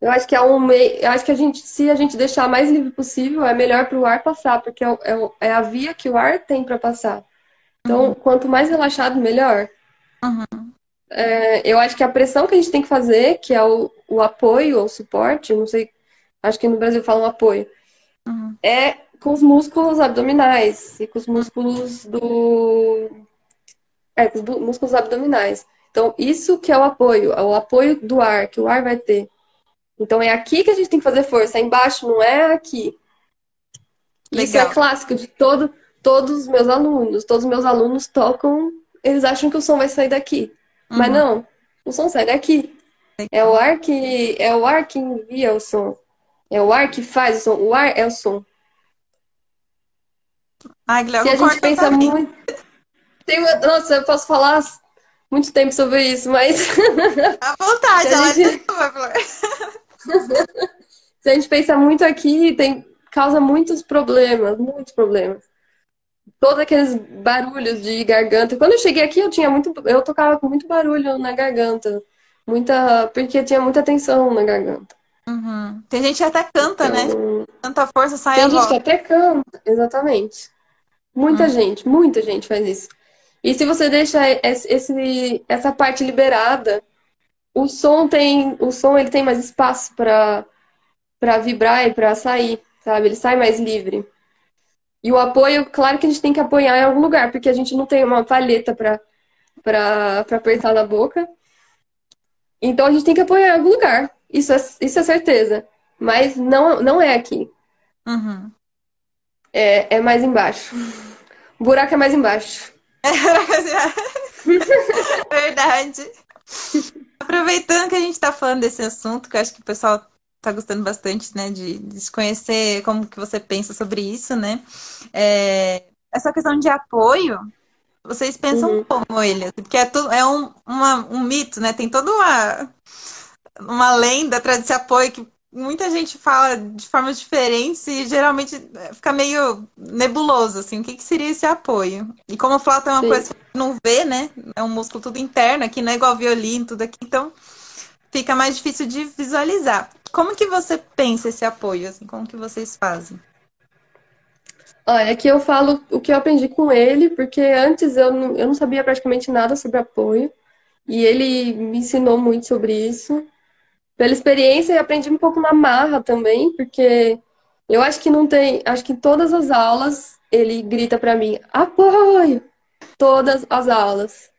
Eu acho que é um meio. Eu acho que a gente, se a gente deixar mais livre possível, é melhor para o ar passar, porque é, é, é, a via que o ar tem para passar. Então, uhum. quanto mais relaxado, melhor. Uhum. É, eu acho que a pressão que a gente tem que fazer, que é o, o apoio ou suporte, não sei, acho que no Brasil falam apoio, uhum. é com os músculos abdominais e com os músculos do. É, com os músculos abdominais. Então, isso que é o apoio, é o apoio do ar, que o ar vai ter. Então, é aqui que a gente tem que fazer força, é embaixo, não é aqui. Legal. Isso é clássico de todo, todos os meus alunos. Todos os meus alunos tocam, eles acham que o som vai sair daqui. Uhum. Mas não, o som sai daqui. É o ar que é o ar que envia o som. É o ar que faz o som. O ar é o som. Ai, Se a gente pensa muito. Tem, nossa, eu posso falar muito tempo sobre isso, mas. À vontade, ela gente... Se a gente pensa muito aqui, tem causa muitos problemas, muitos problemas. Todos aqueles barulhos de garganta. Quando eu cheguei aqui, eu tinha muito, eu tocava com muito barulho na garganta, muita, porque tinha muita tensão na garganta. Uhum. Tem gente que até canta, né? então, né? Tanta força sai Tem a gente que até canta, exatamente. Muita hum. gente, muita gente faz isso. E se você deixa esse, essa parte liberada, o som tem, o som ele tem mais espaço para para vibrar e para sair, sabe? Ele sai mais livre. E o apoio, claro que a gente tem que apoiar em algum lugar, porque a gente não tem uma palheta para apertar na boca. Então a gente tem que apoiar em algum lugar. Isso é, isso é certeza. Mas não, não é aqui. Uhum. É, é mais embaixo. O buraco é mais embaixo. Verdade. Aproveitando que a gente está falando desse assunto, que eu acho que o pessoal está gostando bastante, né, de, de conhecer como que você pensa sobre isso, né? É, essa questão de apoio, vocês pensam uhum. como ele? Porque é, tudo, é um, uma, um mito, né? Tem toda uma, uma lenda atrás desse apoio que muita gente fala de formas diferentes e geralmente é, fica meio nebuloso, assim, o que, que seria esse apoio? E como o flauta é uma Sim. coisa que não vê, né? É um músculo tudo interno, aqui não é igual violino, tudo aqui, então fica mais difícil de visualizar. Como que você pensa esse apoio, assim, como que vocês fazem? Olha, aqui eu falo o que eu aprendi com ele, porque antes eu não, eu não sabia praticamente nada sobre apoio, e ele me ensinou muito sobre isso pela experiência e aprendi um pouco na marra também, porque eu acho que não tem, acho que em todas as aulas ele grita para mim, apoio! Todas as aulas.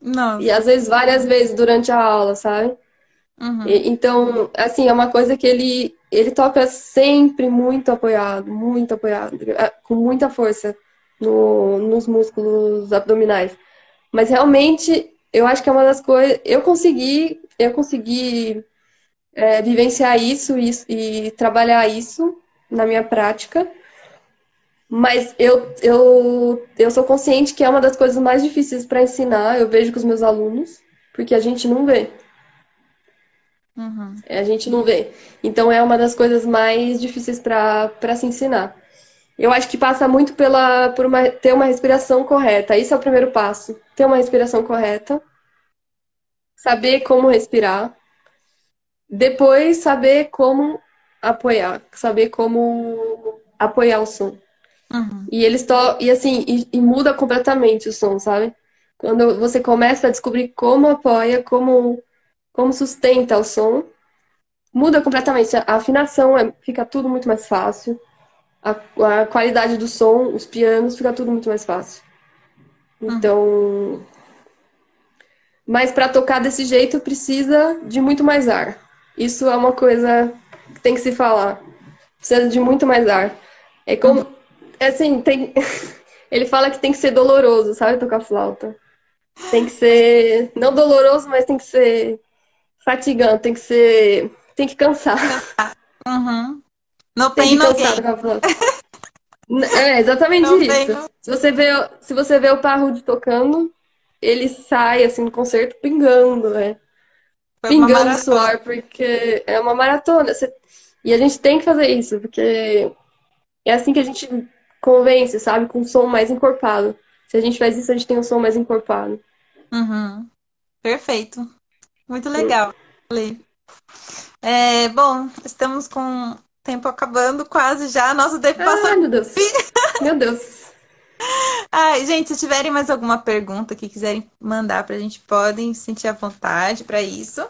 Não. E às vezes várias vezes durante a aula, sabe? Uhum. E, então, assim, é uma coisa que ele, ele toca sempre muito apoiado, muito apoiado, é, com muita força no, nos músculos abdominais. Mas realmente, eu acho que é uma das coisas. Eu consegui, eu consegui é, vivenciar isso, isso e trabalhar isso na minha prática. Mas eu, eu, eu sou consciente que é uma das coisas mais difíceis para ensinar, eu vejo com os meus alunos, porque a gente não vê. Uhum. A gente não vê. Então é uma das coisas mais difíceis para se ensinar. Eu acho que passa muito pela por uma, ter uma respiração correta. Esse é o primeiro passo. Ter uma respiração correta. Saber como respirar. Depois, saber como apoiar, saber como apoiar o som. Uhum. E eles to e assim, e, e, muda completamente o som, sabe? Quando você começa a descobrir como apoia, como, como sustenta o som, muda completamente. A afinação é, fica tudo muito mais fácil. A, a, qualidade do som, os pianos, fica tudo muito mais fácil. Uhum. Então. Mas para tocar desse jeito precisa de muito mais ar. Isso é uma coisa que tem que se falar. Precisa de muito mais ar. É como. É assim, tem. Ele fala que tem que ser doloroso, sabe, tocar flauta. Tem que ser. Não doloroso, mas tem que ser fatigante, tem que ser. Tem que cansar. Uhum. Não tem, tem. É exatamente não isso. Se você vê, se você vê o Parrude tocando, ele sai assim no concerto pingando, né? Foi pingando suor, porque é uma maratona. E a gente tem que fazer isso, porque é assim que a gente convence, sabe? Com um som mais encorpado. Se a gente faz isso, a gente tem um som mais encorpado. Uhum. Perfeito. Muito legal. É, bom, estamos com o tempo acabando quase já. Nosso tempo passou. Ai, meu Deus. meu Deus. Ai, gente, se tiverem mais alguma pergunta que quiserem mandar pra gente, podem sentir à vontade para isso.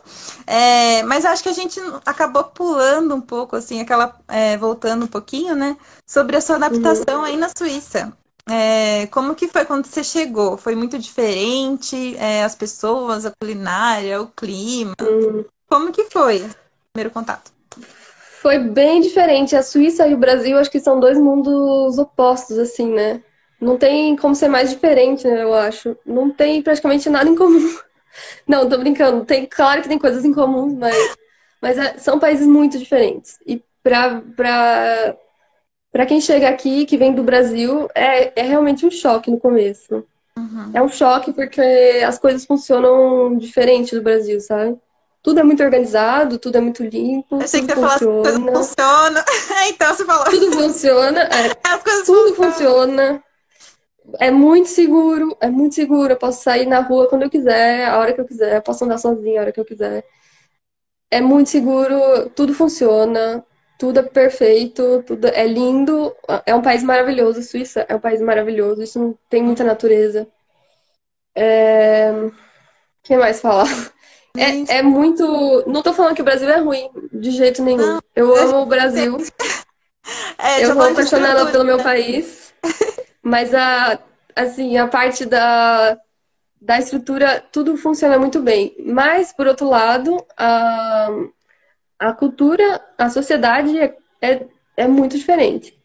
É, mas acho que a gente acabou pulando um pouco, assim, aquela. É, voltando um pouquinho, né? Sobre a sua adaptação uhum. aí na Suíça. É, como que foi quando você chegou? Foi muito diferente? É, as pessoas, a culinária, o clima? Uhum. Como que foi o primeiro contato? Foi bem diferente. A Suíça e o Brasil, acho que são dois mundos opostos, assim, né? Não tem como ser mais diferente, né, eu acho. Não tem praticamente nada em comum. Não, tô brincando. Tem, claro que tem coisas em comum, mas, mas é, são países muito diferentes. E pra, pra, pra quem chega aqui, que vem do Brasil, é, é realmente um choque no começo. Uhum. É um choque porque as coisas funcionam diferente do Brasil, sabe? Tudo é muito organizado, tudo é muito limpo. Achei que você funciona. tudo funciona. então você falou. Tudo funciona. É, As coisas tudo funcionam. funciona é muito seguro, é muito seguro. Eu posso sair na rua quando eu quiser, a hora que eu quiser, eu posso andar sozinha a hora que eu quiser. É muito seguro, tudo funciona, tudo é perfeito, tudo é lindo. É um país maravilhoso, Suíça é um país maravilhoso, isso tem muita natureza. É... que mais falar? É, é muito. Não tô falando que o Brasil é ruim, de jeito nenhum. Não, eu amo o Brasil. É, eu vou apaixonada pelo meu país. Mas a, assim, a parte da, da estrutura, tudo funciona muito bem. Mas, por outro lado, a, a cultura, a sociedade é, é, é muito diferente.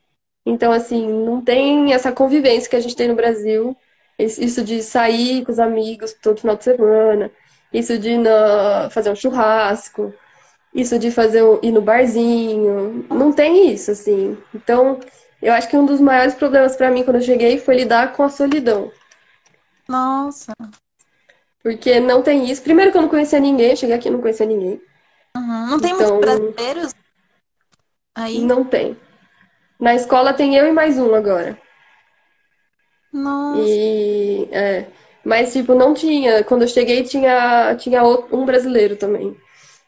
Então, assim, não tem essa convivência que a gente tem no Brasil. Isso de sair com os amigos todo final de semana. Isso de na, fazer um churrasco. Isso de fazer ir no barzinho. Não tem isso, assim. Então, eu acho que um dos maiores problemas para mim quando eu cheguei foi lidar com a solidão. Nossa. Porque não tem isso. Primeiro que eu não conhecia ninguém, cheguei aqui e não conhecia ninguém. Uhum. Não tem então, muitos brasileiros aí? Não tem. Na escola tem eu e mais um agora. Nossa. E, é, mas, tipo, não tinha. Quando eu cheguei, tinha, tinha um brasileiro também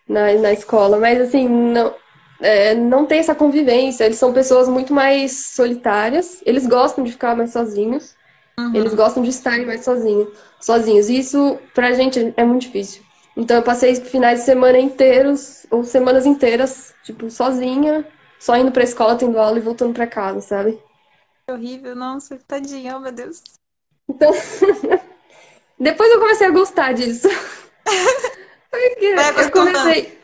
na, na escola. Mas, assim, não, é, não tem essa convivência. Eles são pessoas muito mais solitárias. Eles gostam de ficar mais sozinhos. Uhum. Eles gostam de estarem mais sozinhos. sozinhos. E isso, pra gente, é muito difícil. Então, eu passei finais de semana inteiros, ou semanas inteiras, tipo, sozinha, só indo pra escola, tendo aula e voltando pra casa, sabe? Horrível, nossa, tadinha, oh, meu Deus. Então, depois eu comecei a gostar disso. Porque eu comecei.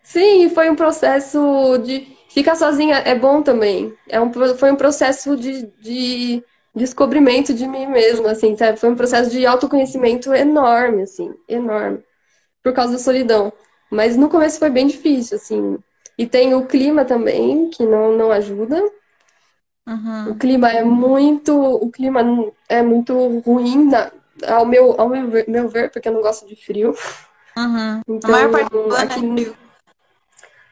Sim, foi um processo de. Ficar sozinha é bom também. É um, foi um processo de, de descobrimento de mim mesma, assim, sabe? Foi um processo de autoconhecimento enorme, assim, enorme. Por causa da solidão. Mas no começo foi bem difícil, assim. E tem o clima também, que não, não ajuda. Uhum. O clima é muito. O clima é muito ruim, na, ao, meu, ao meu, ver, meu ver, porque eu não gosto de frio. Uhum. Então, a maior parte do aqui, é frio.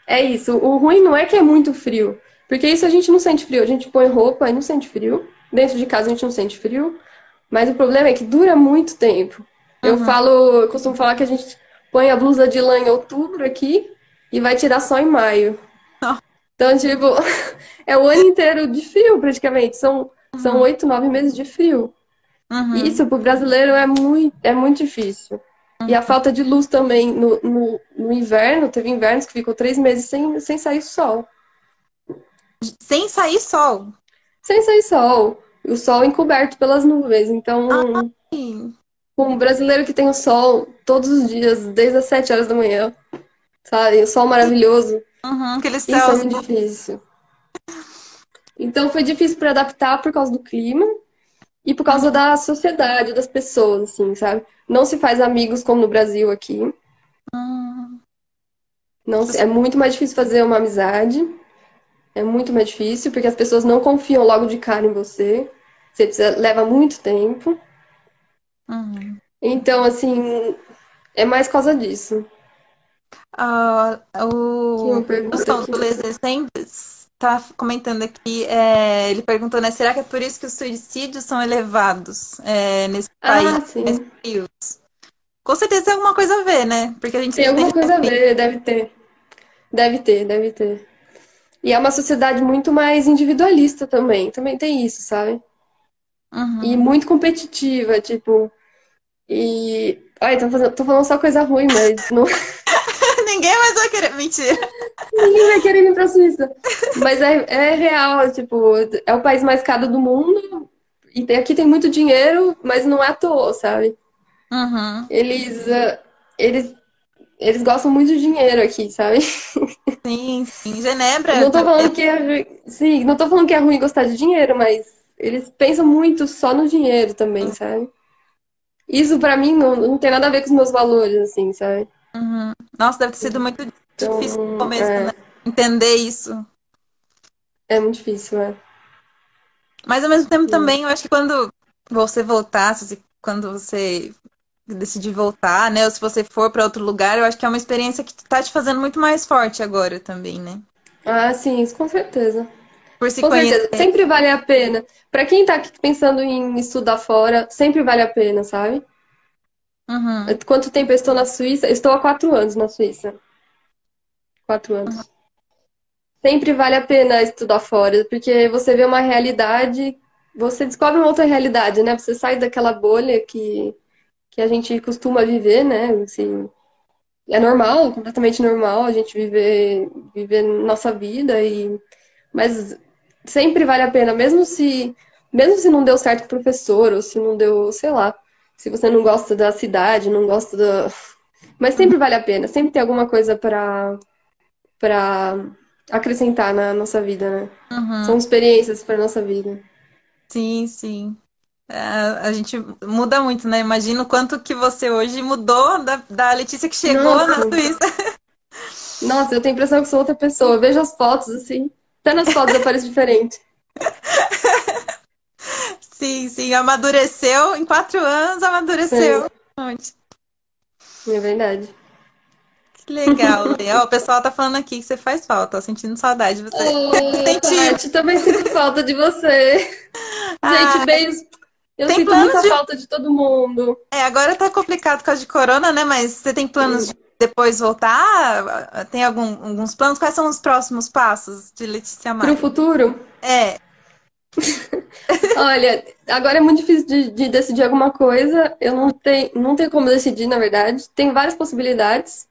É isso. O ruim não é que é muito frio. Porque isso a gente não sente frio. A gente põe roupa e não sente frio. Dentro de casa a gente não sente frio. Mas o problema é que dura muito tempo. Uhum. Eu falo, eu costumo falar que a gente põe a blusa de lã em outubro aqui e vai tirar só em maio. Então, tipo, é o ano inteiro de frio, praticamente. São uhum. são oito, nove meses de frio. Uhum. Isso, pro brasileiro, é muito, é muito difícil. E a falta de luz também no, no, no, inverno, teve invernos que ficou três meses sem, sem sair sol. Sem sair sol? Sem sair sol. O sol encoberto pelas nuvens. Então, Ai. Um brasileiro que tem o sol todos os dias, desde as sete horas da manhã, sabe? O sol maravilhoso. Uhum, aquele céu. Isso é muito difícil. Então foi difícil para adaptar por causa do clima e por causa da sociedade, das pessoas, assim, sabe? Não se faz amigos como no Brasil aqui. Hum. Não, é muito mais difícil fazer uma amizade. É muito mais difícil, porque as pessoas não confiam logo de cara em você. Você precisa, leva muito tempo. Uhum. Então, assim, é mais por causa disso. Uh, o... Os são adolescentes tá comentando aqui, é, ele perguntou, né? Será que é por isso que os suicídios são elevados é, nesse Ah, país, sim. nesse período? Com certeza tem alguma coisa a ver, né? Porque a gente Tem alguma coisa a ver, deve ter. Deve ter, deve ter. E é uma sociedade muito mais individualista também. Também tem isso, sabe? Uhum. E muito competitiva, tipo. E. Ai, tô fazendo, tô falando só coisa ruim, mas não, Ninguém mais vai querer. Mentira. ninguém vai querer vir pra Suíça. Mas é, é real, tipo, é o país mais caro do mundo. E tem- aqui tem muito dinheiro, mas não é à toa, sabe? Uhum. Eles, ah, eles, eles gostam muito de dinheiro aqui, sabe? Sim, sim. Genebra. Não tô falando que é sim, não tô falando que é ruim gostar de dinheiro, mas eles pensam muito só no dinheiro também, sabe? Isso pra mim não, não tem nada a ver com os meus valores, assim, sabe? Uhum. Nossa, deve ter sido muito Então, difícil no começo, é. né? Entender isso. É muito difícil, né? Mas ao mesmo tempo também, eu acho que quando você voltar, se você- quando você decidir voltar, né? Ou se você for para outro lugar, eu acho que é uma experiência que tá te fazendo muito mais forte agora também, né? Ah, sim, isso com certeza. Por se Com certeza, conhecer. sempre vale a pena. Pra quem tá aqui pensando em estudar fora, sempre vale a pena, sabe? Uhum. Quanto tempo eu estou na Suíça? Eu Estou há quatro anos na Suíça. Quatro anos. Sempre vale a pena estudar fora, porque você vê uma realidade, você descobre uma outra realidade, né? Você sai daquela bolha que, que a gente costuma viver, né? Assim, é normal, completamente normal a gente viver, viver nossa vida e mas sempre vale a pena, mesmo se mesmo se não deu certo com o professor ou se não deu, sei lá, se você não gosta da cidade, não gosta da mas sempre vale a pena, sempre tem alguma coisa para para acrescentar na nossa vida, né? Uhum. São experiências para nossa vida. Sim, sim. É, a gente muda muito, né? Imagina o quanto que você hoje mudou da, da Letícia que chegou Nossa. na Suíça. Nossa, eu tenho a impressão que sou outra pessoa. Eu vejo as fotos assim, até nas fotos eu pareço diferente. Sim, sim, amadureceu. Em quatro anos, amadureceu. Onde? É verdade. Que legal. Ó, o pessoal tá falando aqui que você faz falta, ó, sentindo saudade de você. Senti. Tati, também sinto falta de você. Ah, Gente, beijos. Eu tem sinto muita de- falta de todo mundo. É, agora tá complicado por causa de corona, né? Mas você tem planos de depois voltar? Tem algum- alguns planos? Quais são os próximos passos de Letícia Para o Maia? futuro, É, olha, agora é muito difícil de, de decidir alguma coisa. Eu não tenho, não tenho como decidir, na verdade. Tem várias possibilidades.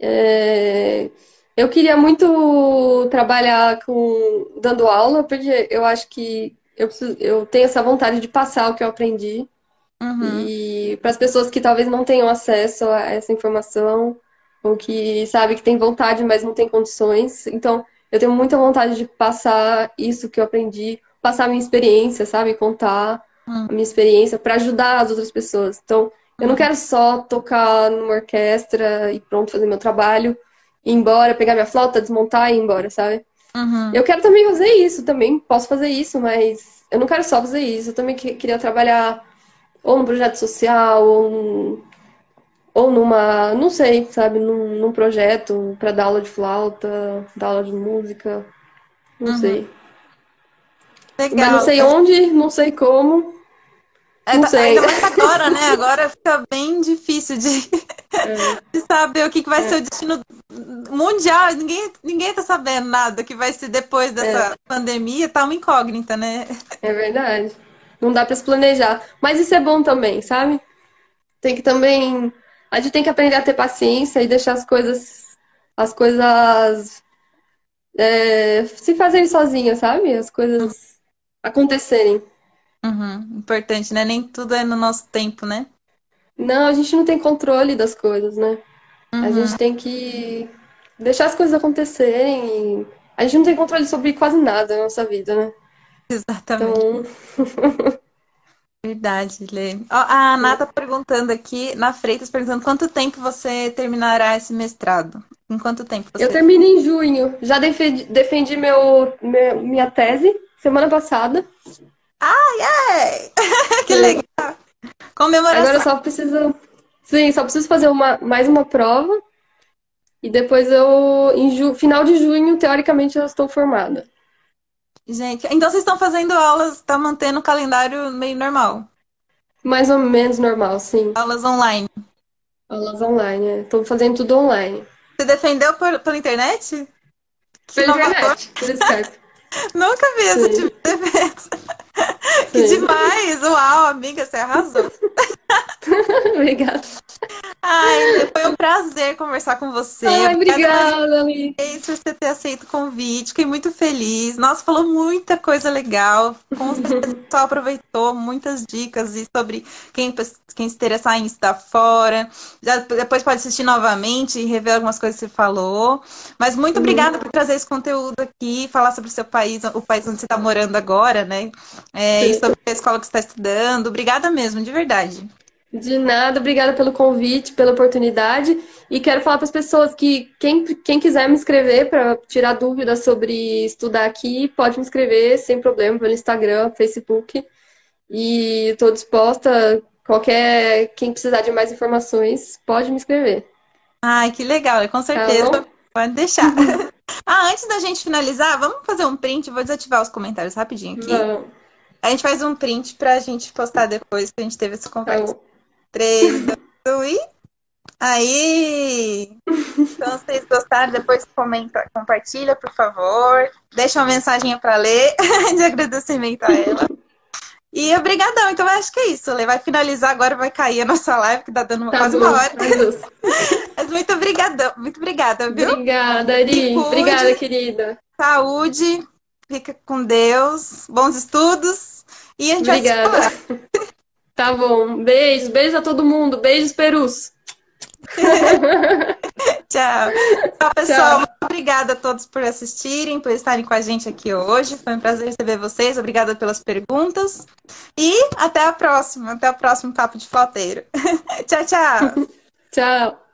É, eu queria muito trabalhar com dando aula, porque eu acho que eu, preciso- eu tenho essa vontade de passar o que eu aprendi. Uhum, E para as pessoas que talvez não tenham acesso a essa informação, ou que sabe que tem vontade, mas não tem condições. Então, eu tenho muita vontade de passar isso que eu aprendi, passar a minha experiência, sabe? Contar Hum. a minha experiência para ajudar as outras pessoas. Então, eu não quero só tocar numa orquestra e pronto, fazer meu trabalho, ir embora, pegar minha flauta, desmontar e ir embora, sabe? uhum. Eu quero também fazer isso, também posso fazer isso, mas eu não quero só fazer isso. Eu também que- queria trabalhar ou num projeto social, ou, ou numa, não sei, sabe, num, num projeto para dar aula de flauta, dar aula de música, não Uhum. sei. Mas Legal. não sei onde, não sei como. É, não tá- sei. ainda mais agora, né? Agora fica bem difícil de, de saber o que, que vai ser o destino mundial. Ninguém, ninguém tá sabendo nada que vai ser depois dessa pandemia. Tá uma incógnita, né? É verdade. Não dá para se planejar. Mas isso é bom também, sabe? Tem que também. A gente tem que aprender a ter paciência e deixar as coisas. As coisas. é, se fazerem sozinhas, sabe? As coisas acontecerem. Uhum, importante, né? Nem tudo é no nosso tempo, né? Não, a gente não tem controle das coisas, né? A Uhum. gente tem que deixar as coisas acontecerem. e A gente não tem controle sobre quase nada na nossa vida, né? Exatamente. Então, Verdade, Lê. Ó, a Ana tá perguntando aqui, na Freitas, perguntando quanto tempo você terminará esse mestrado? Em quanto tempo você... eu termino em junho. Já defendi, defendi meu, meu- minha tese semana passada. É! Que legal! Comemoração. Agora eu só preciso. Sim, só preciso fazer uma, mais uma prova. E depois eu, em ju... final de junho, teoricamente, eu estou formada. Gente, então vocês estão fazendo aulas, está mantendo o calendário meio normal? Mais ou menos normal, sim. Aulas online? Aulas online, estou é. fazendo tudo online. Você defendeu por, pela internet? Pela internet, por Skype. Nunca vi esse tipo de defesa. Que demais! Uau, amiga, você arrasou. Obrigada. Ai, foi um prazer conversar com você. Ai, obrigada, amiga. por você ter aceito o convite. Fiquei muito feliz. Nossa, falou muita coisa legal. Com certeza o pessoal aproveitou muitas dicas e sobre quem, quem se interessar em estar fora. Já, depois pode assistir novamente e rever algumas coisas que você falou. Mas muito obrigada por trazer esse conteúdo aqui, falar sobre o seu país, o país onde você está morando agora, né? É, e sobre a escola que está estudando. Obrigada mesmo, de verdade. De nada, obrigada pelo convite, pela oportunidade. E quero falar para as pessoas que quem, quem quiser me inscrever para tirar dúvidas sobre estudar aqui, pode me inscrever sem problema pelo Instagram, Facebook. E estou disposta, qualquer quem precisar de mais informações, pode me inscrever. Ai, que legal, com tá certeza. Tá pode deixar. ah, antes da gente finalizar, vamos fazer um print, vou desativar os comentários rapidinho aqui. Vamos. A gente faz um print para a gente postar depois que a gente teve essa conversa. Tá 3, 2, e. Aí! Então, se vocês gostaram, depois comenta, compartilha, por favor. Deixa uma mensagem para ler de agradecimento a ela. E obrigadão. Então, acho que é isso. Lê. Vai finalizar agora, vai cair a nossa live, que tá dando tá quase bom, uma hora. Mas muito obrigadão. Muito obrigada, viu? Obrigada, Ari. Obrigada, querida. Saúde. Fica com Deus. Bons estudos. E a gente obrigada. vai se falar. Tá bom. Beijos, beijos a todo mundo. Beijos, Perus. Tchau. Tchau, pessoal. Tchau. Obrigada a todos por assistirem, por estarem com a gente aqui hoje. Foi um prazer receber vocês. Obrigada pelas perguntas. E até a próxima. Até o próximo Papo de Falteiro. tchau, tchau. tchau.